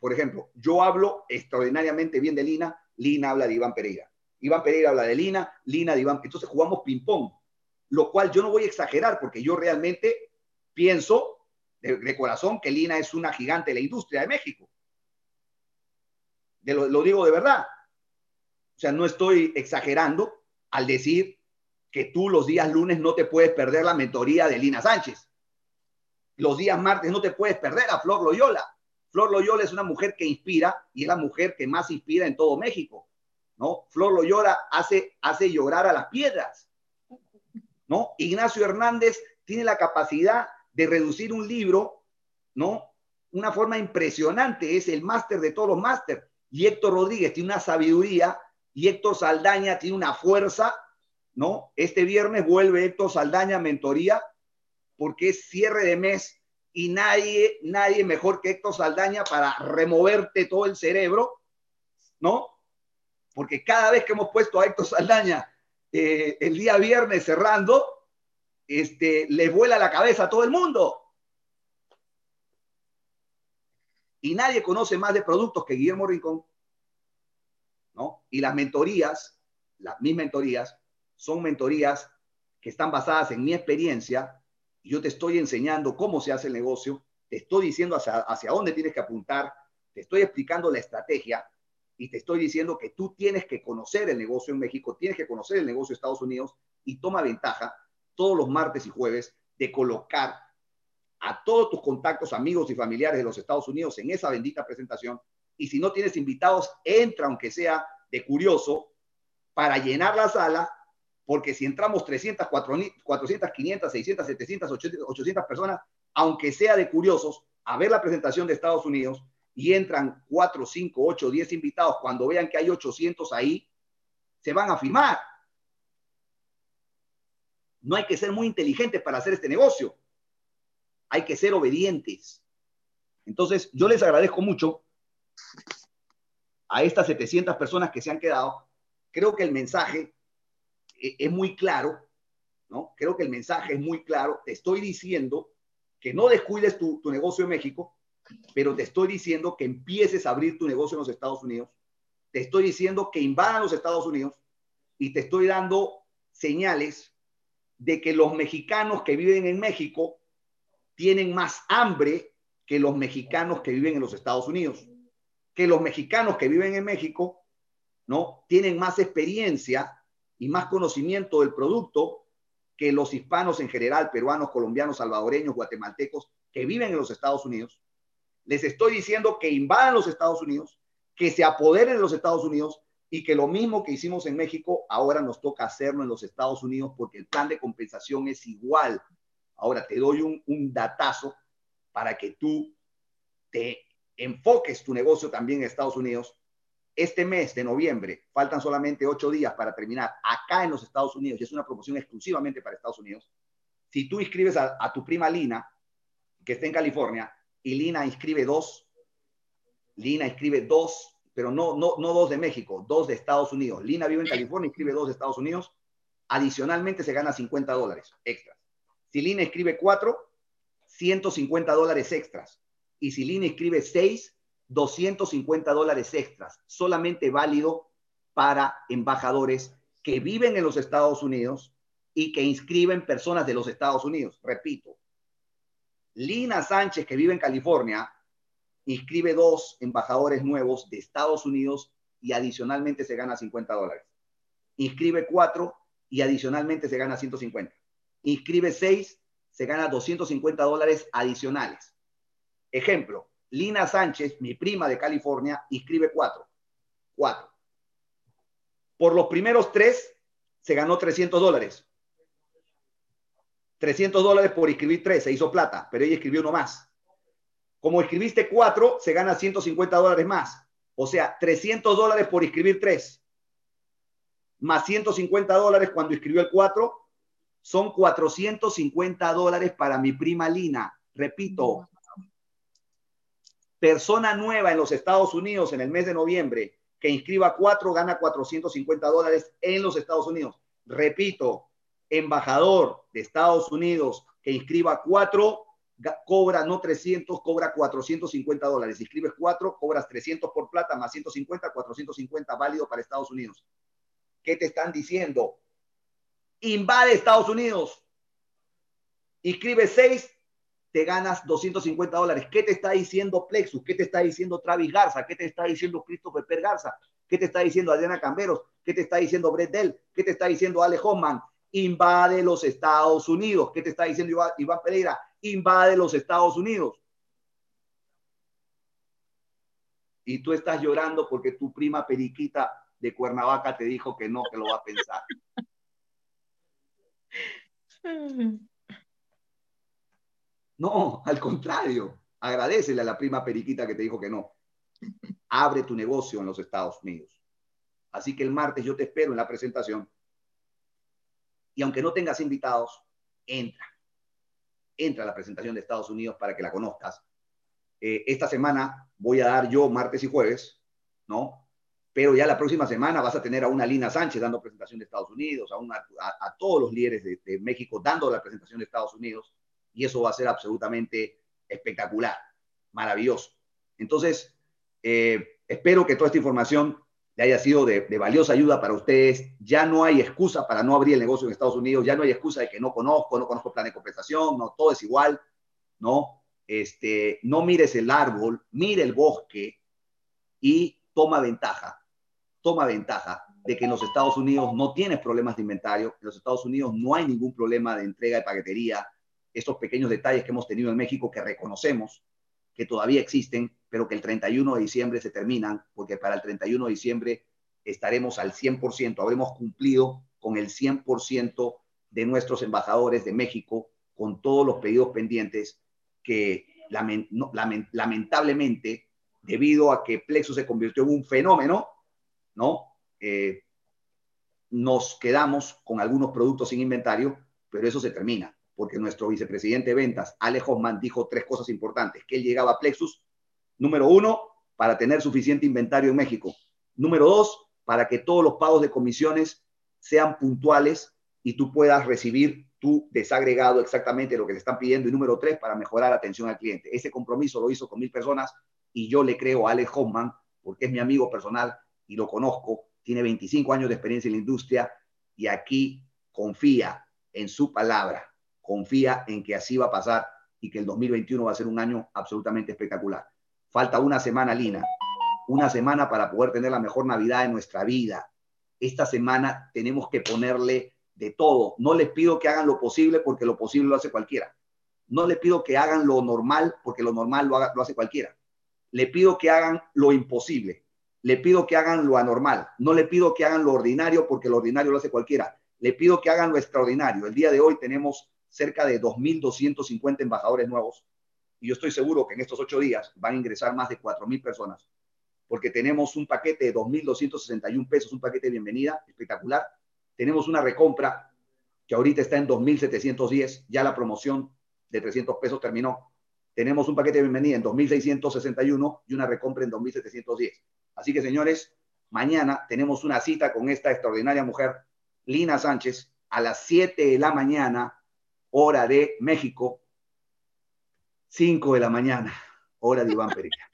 Por ejemplo, yo hablo extraordinariamente bien de Lina, Lina habla de Iván Pereira. Iván Pereira habla de Lina, Lina de Iván. Entonces jugamos ping-pong, lo cual yo no voy a exagerar porque yo realmente pienso de, corazón que Lina es una gigante de la industria de México. Lo, lo digo de verdad. O sea, no estoy exagerando al decir que tú los días lunes no te puedes perder la mentoría de Lina Sánchez los días martes no te puedes perder a Flor Loyola. Flor Loyola es una mujer que inspira y es la mujer que más inspira en todo México, ¿no? Flor Loyola hace, hace llorar a las piedras, ¿no? Ignacio Hernández tiene la capacidad de reducir un libro, ¿no? Una forma impresionante, es el máster de todos los máster. Y Héctor Rodríguez tiene una sabiduría y Héctor Saldaña tiene una fuerza, ¿no? Este viernes vuelve Héctor Saldaña a mentoría porque es cierre de mes y nadie, nadie mejor que Héctor Saldaña para removerte todo el cerebro, ¿no? Porque cada vez que hemos puesto a Héctor Saldaña eh, el día viernes cerrando, este, le vuela la cabeza a todo el mundo. Y nadie conoce más de productos que Guillermo Rincón, ¿no? Y las mentorías, las mis mentorías, son mentorías que están basadas en mi experiencia yo te estoy enseñando cómo se hace el negocio, te estoy diciendo hacia, hacia dónde tienes que apuntar, te estoy explicando la estrategia y te estoy diciendo que tú tienes que conocer el negocio en México, tienes que conocer el negocio de Estados Unidos y toma ventaja todos los martes y jueves de colocar a todos tus contactos, amigos y familiares de los Estados Unidos en esa bendita presentación. Y si no tienes invitados, entra aunque sea de curioso para llenar la sala, porque si entramos 300, 400, 500, 600, 700, 800 personas, aunque sea de curiosos, a ver la presentación de Estados Unidos y entran 4, 5, 8, 10 invitados, cuando vean que hay 800 ahí, se van a firmar. No hay que ser muy inteligentes para hacer este negocio. Hay que ser obedientes. Entonces, yo les agradezco mucho a estas 700 personas que se han quedado. Creo que el mensaje es muy claro, ¿no? Creo que el mensaje es muy claro. Te estoy diciendo que no descuides tu, tu negocio en México, pero te estoy diciendo que empieces a abrir tu negocio en los Estados Unidos. Te estoy diciendo que invadan los Estados Unidos y te estoy dando señales de que los mexicanos que viven en México tienen más hambre que los mexicanos que viven en los Estados Unidos. Que los mexicanos que viven en México, ¿no? Tienen más experiencia y más conocimiento del producto que los hispanos en general, peruanos, colombianos, salvadoreños, guatemaltecos, que viven en los Estados Unidos. Les estoy diciendo que invadan los Estados Unidos, que se apoderen de los Estados Unidos y que lo mismo que hicimos en México, ahora nos toca hacerlo en los Estados Unidos porque el plan de compensación es igual. Ahora te doy un, un datazo para que tú te enfoques tu negocio también en Estados Unidos este mes de noviembre, faltan solamente ocho días para terminar acá en los Estados Unidos, y es una promoción exclusivamente para Estados Unidos. Si tú inscribes a, a tu prima Lina, que está en California, y Lina inscribe dos, Lina inscribe dos, pero no, no, no dos de México, dos de Estados Unidos. Lina vive en California, inscribe dos de Estados Unidos. Adicionalmente se gana 50 dólares extras. Si Lina inscribe cuatro, 150 dólares extras. Y si Lina inscribe seis, 250 dólares extras, solamente válido para embajadores que viven en los Estados Unidos y que inscriben personas de los Estados Unidos. Repito, Lina Sánchez, que vive en California, inscribe dos embajadores nuevos de Estados Unidos y adicionalmente se gana 50 dólares. Inscribe cuatro y adicionalmente se gana 150. Inscribe seis, se gana 250 dólares adicionales. Ejemplo, Lina Sánchez, mi prima de California, inscribe cuatro. Cuatro. Por los primeros tres, se ganó 300 dólares. 300 dólares por inscribir tres, se hizo plata, pero ella escribió uno más. Como escribiste cuatro, se gana 150 dólares más. O sea, 300 dólares por inscribir tres, más 150 dólares cuando escribió el cuatro, son 450 dólares para mi prima Lina. Repito, persona nueva en los Estados Unidos en el mes de noviembre que inscriba cuatro gana 450 dólares en los Estados Unidos. Repito, embajador de Estados Unidos que inscriba cuatro cobra no 300, cobra 450 dólares. Inscribes cuatro, cobras 300 por plata más 150, 450 válido para Estados Unidos. ¿Qué te están diciendo? Invade Estados Unidos. Inscribe seis, te ganas 250 dólares. ¿Qué te está diciendo Plexus? ¿Qué te está diciendo Travis Garza? ¿Qué te está diciendo Christopher Per Garza? ¿Qué te está diciendo Adriana Camberos? ¿Qué te está diciendo Brett Dell? ¿Qué te está diciendo Ale Hoffman? Invade los Estados Unidos. ¿Qué te está diciendo Iván Pereira? Invade los Estados Unidos. Y tú estás llorando porque tu prima Periquita de Cuernavaca te dijo que no, que lo va a pensar. No, al contrario, agradecele a la prima periquita que te dijo que no. Abre tu negocio en los Estados Unidos. Así que el martes yo te espero en la presentación. Y aunque no tengas invitados, entra. Entra a la presentación de Estados Unidos para que la conozcas. Eh, esta semana voy a dar yo martes y jueves, ¿no? Pero ya la próxima semana vas a tener a una Lina Sánchez dando presentación de Estados Unidos, a, todos los líderes de, de México dando la presentación de Estados Unidos y eso va a ser absolutamente espectacular, maravilloso. Entonces, eh, espero que toda esta información le haya sido de, valiosa ayuda para ustedes. Ya no hay excusa para no abrir el negocio en Estados Unidos, ya no hay excusa de que no conozco, no conozco plan de compensación, no, todo es igual, ¿no? Este, no mires el árbol, mire el bosque y toma ventaja, toma ventaja de que en los Estados Unidos no tienes problemas de inventario, en los Estados Unidos no hay ningún problema de entrega de paquetería, estos pequeños detalles que hemos tenido en México que reconocemos que todavía existen, pero que el 31 de diciembre se terminan, porque para el 31 de diciembre estaremos al 100%, habremos cumplido con el 100% de nuestros embajadores de México, con todos los pedidos pendientes que lamentablemente, debido a que Plexus se convirtió en un fenómeno, ¿no? Eh, nos quedamos con algunos productos sin inventario, pero eso se termina porque nuestro vicepresidente de ventas, Ale Hoffman, dijo tres cosas importantes, que él llegaba a Plexus, número uno, para tener suficiente inventario en México. Número dos, para que todos los pagos de comisiones sean puntuales y tú puedas recibir tu desagregado exactamente lo que te están pidiendo. Y número tres, para mejorar atención al cliente. Ese compromiso lo hizo con mil personas y yo le creo a Ale Hoffman, porque es mi amigo personal y lo conozco, tiene 25 años de experiencia en la industria y aquí confía en su palabra confía en que así va a pasar y que el 2021 va a ser un año absolutamente espectacular. Falta una semana, Lina, una semana para poder tener la mejor Navidad de nuestra vida. Esta semana tenemos que ponerle de todo. No les pido que hagan lo posible porque lo posible lo hace cualquiera. No les pido que hagan lo normal porque lo normal lo, lo hace cualquiera. Le pido que hagan lo imposible. Le pido que hagan lo anormal. No le pido que hagan lo ordinario porque lo ordinario lo hace cualquiera. Le pido que hagan lo extraordinario. El día de hoy tenemos cerca de 2.250 embajadores nuevos. Y yo estoy seguro que en estos ocho días van a ingresar más de 4.000 personas, porque tenemos un paquete de 2.261 pesos, un paquete de bienvenida espectacular. Tenemos una recompra que ahorita está en 2.710, ya la promoción de 300 pesos terminó. Tenemos un paquete de bienvenida en 2.661 y una recompra en 2.710. Así que, señores, mañana tenemos una cita con esta extraordinaria mujer, Lina Sánchez, a las 7 de la mañana hora de México, 5 de la mañana, hora de Iván Pereira.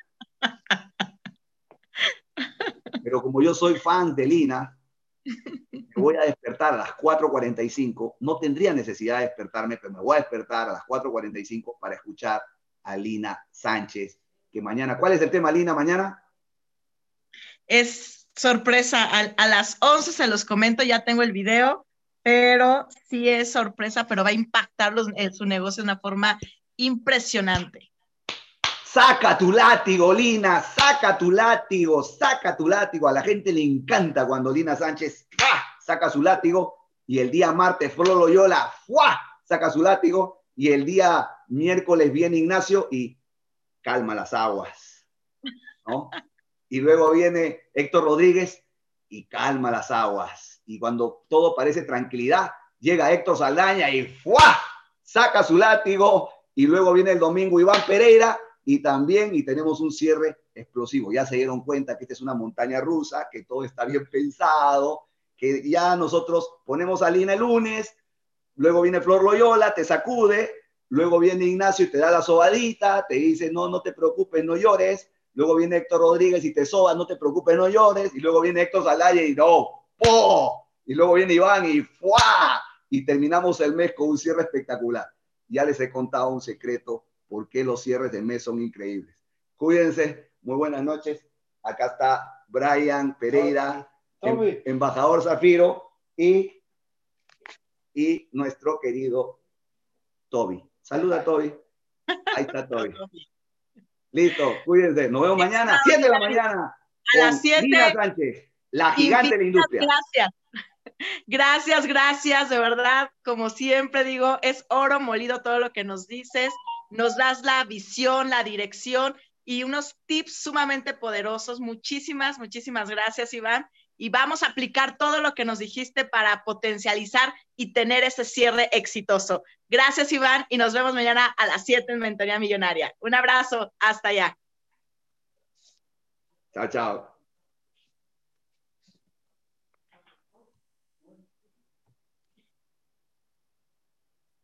Pero como yo soy fan de Lina, me voy a despertar a las 4.45. No tendría necesidad de despertarme, pero me voy a despertar a las 4.45 para escuchar a Lina Sánchez, que mañana, ¿cuál es el tema, Lina, mañana? Es sorpresa, a, a las 11 se los comento, ya tengo el video pero sí es sorpresa, pero va a impactar en su negocio de una forma impresionante. Saca tu látigo, Lina, saca tu látigo, saca tu látigo. A la gente le encanta cuando Lina Sánchez saca su látigo y el día martes Flor Loyola saca su látigo y el día miércoles viene Ignacio y calma las aguas. Y luego viene Héctor Rodríguez y calma las aguas y cuando todo parece tranquilidad, llega Héctor Saldaña y ¡fua! saca su látigo y luego viene el domingo Iván Pereira y también y tenemos un cierre explosivo. Ya se dieron cuenta que esta es una montaña rusa, que todo está bien pensado, que ya nosotros ponemos a Lina el lunes, luego viene Flor Loyola, te sacude, luego viene Ignacio y te da la sobadita, te dice, no, no te preocupes, no llores, luego viene Héctor Rodríguez y te soba, no te preocupes, no llores, y luego viene Héctor Saldaña y no, y luego viene Iván y ¡fua! Y terminamos el mes con un cierre espectacular. Ya les he contado un secreto, por qué los cierres de mes son increíbles. Cuídense, muy buenas noches. Acá está Brian Pereira, em, embajador Zafiro, y, y nuestro querido Toby. Saluda, Toby. Ahí está Toby. Listo, cuídense. Nos vemos mañana, 7 de la mañana. A las 7. Sánchez. La gigante de la industria. Gracias. Gracias, gracias, de verdad, como siempre digo, es oro molido todo lo que nos dices, nos das la visión, la dirección y unos tips sumamente poderosos. Muchísimas, muchísimas gracias, Iván. Y vamos a aplicar todo lo que nos dijiste para potencializar y tener ese cierre exitoso. Gracias, Iván, y nos vemos mañana a las 7 en Mentoría Millonaria. Un abrazo, hasta allá. Chao, chao.